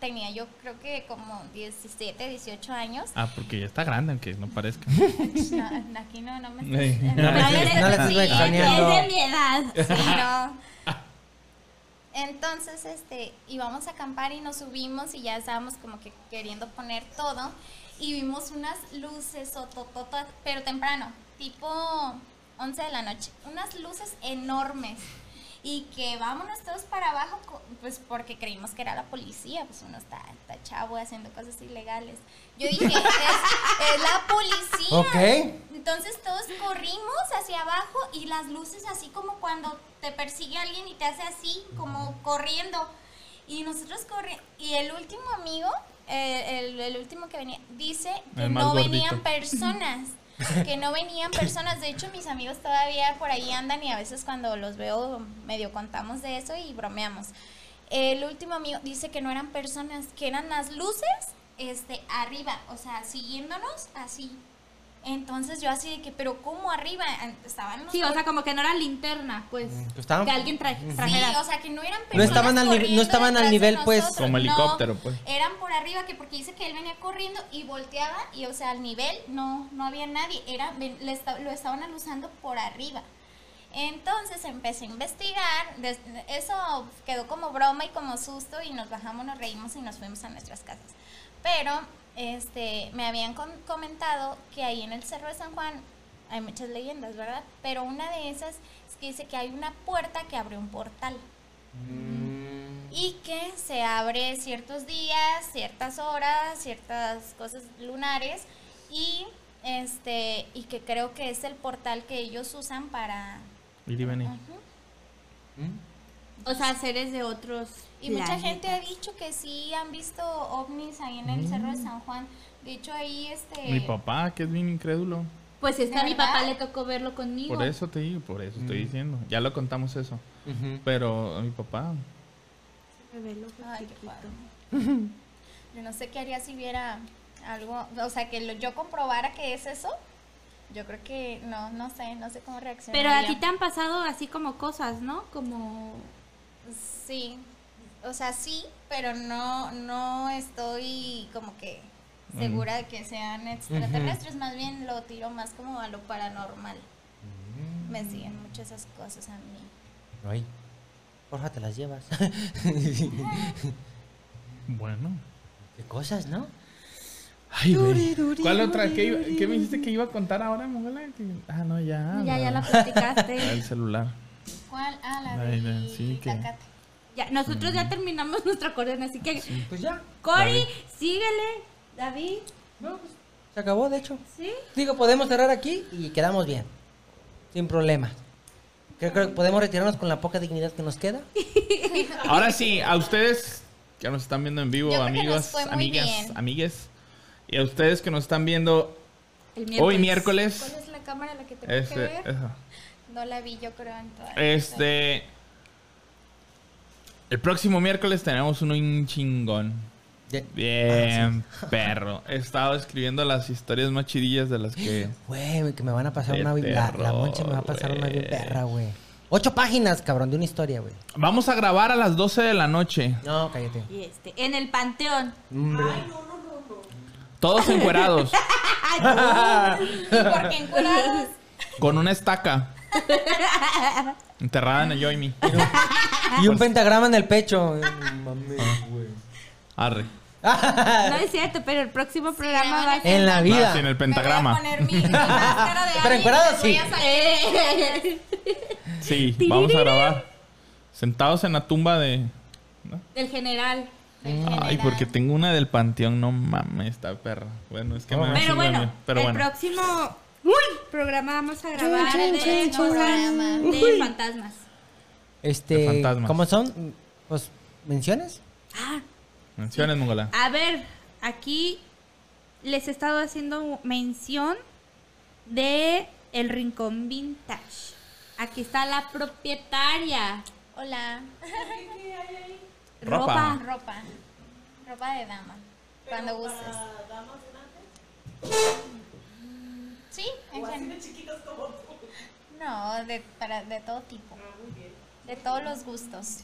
Tenía yo creo que como 17, 18 años. Ah, porque ya está grande, aunque no parezca. No, aquí no, no me No me no sí, ventaneando. Es de mi edad. Sí, no. Entonces, este, íbamos a acampar y nos subimos y ya estábamos como que queriendo poner todo y vimos unas luces otototas, pero temprano, tipo 11 de la noche, unas luces enormes y que vámonos todos para abajo, pues porque creímos que era la policía, pues uno está, está chavo haciendo cosas ilegales. Yo dije, es, es la policía. Ok. Entonces todos corrimos hacia abajo y las luces así como cuando te persigue alguien y te hace así, como corriendo. Y nosotros corriendo. Y el último amigo, eh, el, el último que venía, dice que no gordito. venían personas. Que no venían personas. De hecho, mis amigos todavía por ahí andan y a veces cuando los veo medio contamos de eso y bromeamos. El último amigo dice que no eran personas, que eran las luces este, arriba, o sea, siguiéndonos así. Entonces yo así de que, pero ¿cómo arriba? Estaban los Sí, o sea, como que no era linterna, pues. que estaban- Que alguien tra- trajera. Sí, o sea, que no eran No personas estaban al, nivel- no estaban al nivel, pues. Como no, helicóptero, pues. Eran por arriba, que porque dice que él venía corriendo y volteaba y, o sea, al nivel no, no había nadie, era, ven- le esta- lo estaban alusando por arriba. Entonces empecé a investigar, eso quedó como broma y como susto y nos bajamos, nos reímos y nos fuimos a nuestras casas. Pero este, me habían con- comentado que ahí en el Cerro de San Juan hay muchas leyendas, ¿verdad? Pero una de esas es que dice que hay una puerta que abre un portal y que se abre ciertos días, ciertas horas, ciertas cosas lunares y este y que creo que es el portal que ellos usan para Ir y venir. Ujú. O sea, seres de otros. Y mucha gente ha dicho que sí han visto ovnis ahí en el Cerro de San Juan. De hecho ahí este Mi papá, que es bien incrédulo. Pues es que a ¿De mi verdad? papá le tocó verlo conmigo. Por eso te digo, por eso estoy diciendo. Ya lo contamos eso. Pero a mi papá, Ay, qué poquito. padre. Yo no sé qué haría si viera algo, o sea, que lo- yo comprobara que es eso. Yo creo que no, no sé, no sé cómo reaccionar. Pero a ti te han pasado así como cosas, ¿no? Como. Sí, o sea, sí, pero no, no estoy como que segura de que sean extraterrestres, más bien lo tiro más como a lo paranormal. Me siguen mucho esas cosas a mí. Ay, porfa, te las llevas. bueno. Qué cosas, ¿no? Ay, güey. ¿Cuál otra? ¿Qué, iba- qué me dijiste que iba a contar ahora, Mongola? Ah, no, ya. Ya, ya la platicaste. El celular. ¿Cuál? Ah, la Ay, de sí, que-. Ya, nosotros ya terminamos nuestro acordeón, así que. Pues ya. Cory, síguele. David. No, pues, se acabó, de hecho. ¿Sí? Digo, podemos cerrar aquí y quedamos bien. Sin problemas. Creo, creo que podemos retirarnos con la poca dignidad que nos queda. Ahora sí, a ustedes que nos están viendo en vivo, Yo creo que amigos, nos fue muy amigas, bien. amigues. Y a ustedes que nos están viendo El hoy miércoles. ¿Cuál es la cámara la que tengo Este, que ver? eso. No la vi, yo creo, en toda Este. El próximo miércoles tenemos uno un chingón. Bien, perro. He estado escribiendo las historias más chidillas de las que. Güey, que me van a pasar una... bien- La, la moncha me va a pasar una bien güey. perra, güey. Ocho páginas, cabrón, de una historia, güey. Vamos a grabar a las 12 de la noche. No, cállate. Y este, en el panteón. Hombre. Todos encuerados. Porque encuerados. con una estaca. Enterrada en el Yoimi. Y un pentagrama en el pecho. Mames, güey. Arre. No es cierto, pero el próximo programa va a ser. En la Ah, vida. en el Me voy a pentagrama. poner mi, mi máscara de Pero y voy sí. a salir. Sí, vamos a grabar. Sentados en la tumba de. Del general. Ay, porque tengo una del panteón, no mames, esta perra. Bueno, es que me da Pero chingo de bueno, pero el bueno. próximo programa vamos a grabar de de fantasmas. De Este, fantasmas. ¿cómo son? Pues, ¿menciones? Ah, Menciones, Mongola. a ver, aquí les he estado haciendo mención de el Rincón Vintage. Aquí está la propietaria. Hola. Ropa. Ropa. Ropa de dama. Cuando gustes. Sí, en general. No, de, para, de todo tipo. De todos los gustos.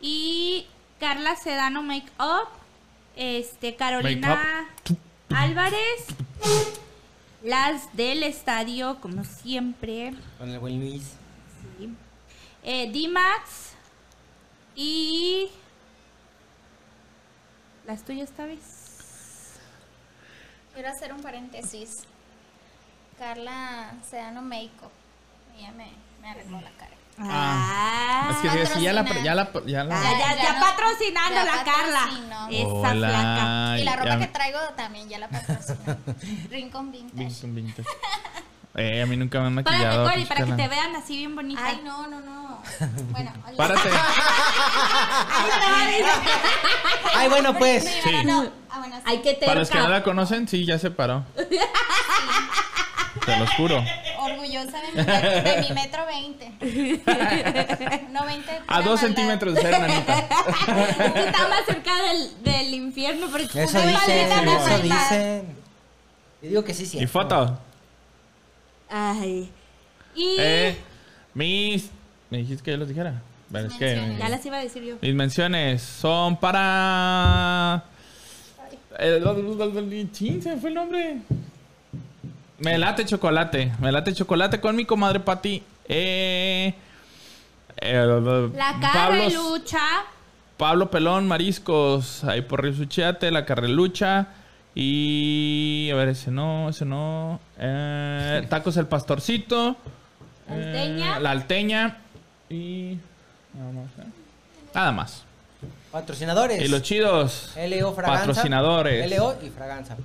Y Carla Sedano Make Up. Este, Carolina Álvarez. Las del estadio, como siempre. Con el buen Luis. Sí. Eh, D-Max. Y. Las tuyas esta vez. Quiero hacer un paréntesis. Carla Sedano Makeup. Ella me, me arregló la cara. Ah, Es que sí, sí, ya la, ya la, ya la- Ah, ya, ya ya no- patrocinando ya la Carla. Esa Hola. flaca. y la ropa ya- que traigo también ya la patrocina. Rincon Vintage. Vintage, vintage. Eh, a mí nunca me han Párate, maquillado. Cori, para que te vean así bien bonita. Ay, no, no, no. Bueno, hola. Párate. Ay, bueno, pues. Sí, Sí. Ah, bueno, sí. Hay que Para los que no la conocen, sí, ya se paró. Te los juro. Orgullosa de mi, met- de mi metro veinte. No veinte. A dos maldad. centímetros de ser nanita. Está más cerca del, del infierno porque Eso una dicen, maldita eso dicen. Yo digo que sí, sí. Y foto. Ay. Y Eh, mis. ¿Me dijiste que yo los dijera? Bueno, es que. Menciones. ya las iba a decir yo. Mis menciones son para. El... Chin, se me fue el nombre. Me late chocolate. Me late chocolate con mi comadre Pati. Eh, eh, La Pablo- Carrelucha. Pablo Pelón, Mariscos. Ahí por Río Suchiate, la Carrelucha. Y. A ver, ese no, ese no. Eh, tacos el Pastorcito. Alteña. Eh, la Alteña. Y. Nada más. ¿eh? Nada más. Patrocinadores. Y los chidos. LO Fraganza. Patrocinadores. LO y Fraganza.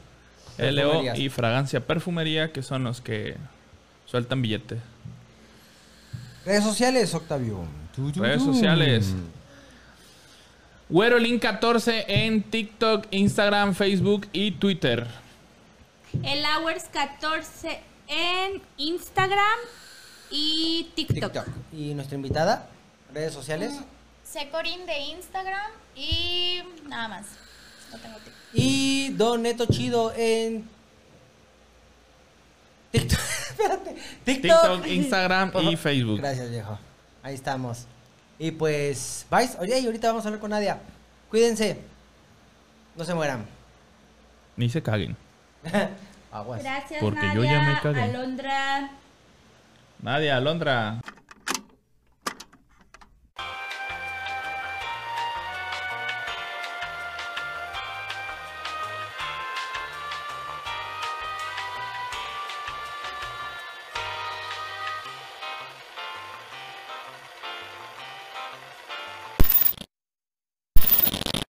LO y Fragancia Perfumería, que son los que sueltan billete. Redes sociales, Octavio. Redes sociales. Güerolin14 en TikTok, Instagram, Facebook y Twitter. El Hours 14 en Instagram y TikTok. TikTok. Y nuestra invitada, redes sociales. Secorin de Instagram y nada más. No tengo TikTok. Y Don Neto Chido en TikTok. Espérate. TikTok. TikTok, Instagram y. Facebook. Gracias, viejo. Ahí estamos. Y pues, vais. Oye, y ahorita vamos a hablar con Nadia. Cuídense. No se mueran. Ni se caguen. Aguas. Gracias, Porque Nadia, yo ya me cagué. Alondra. Nadia, Alondra.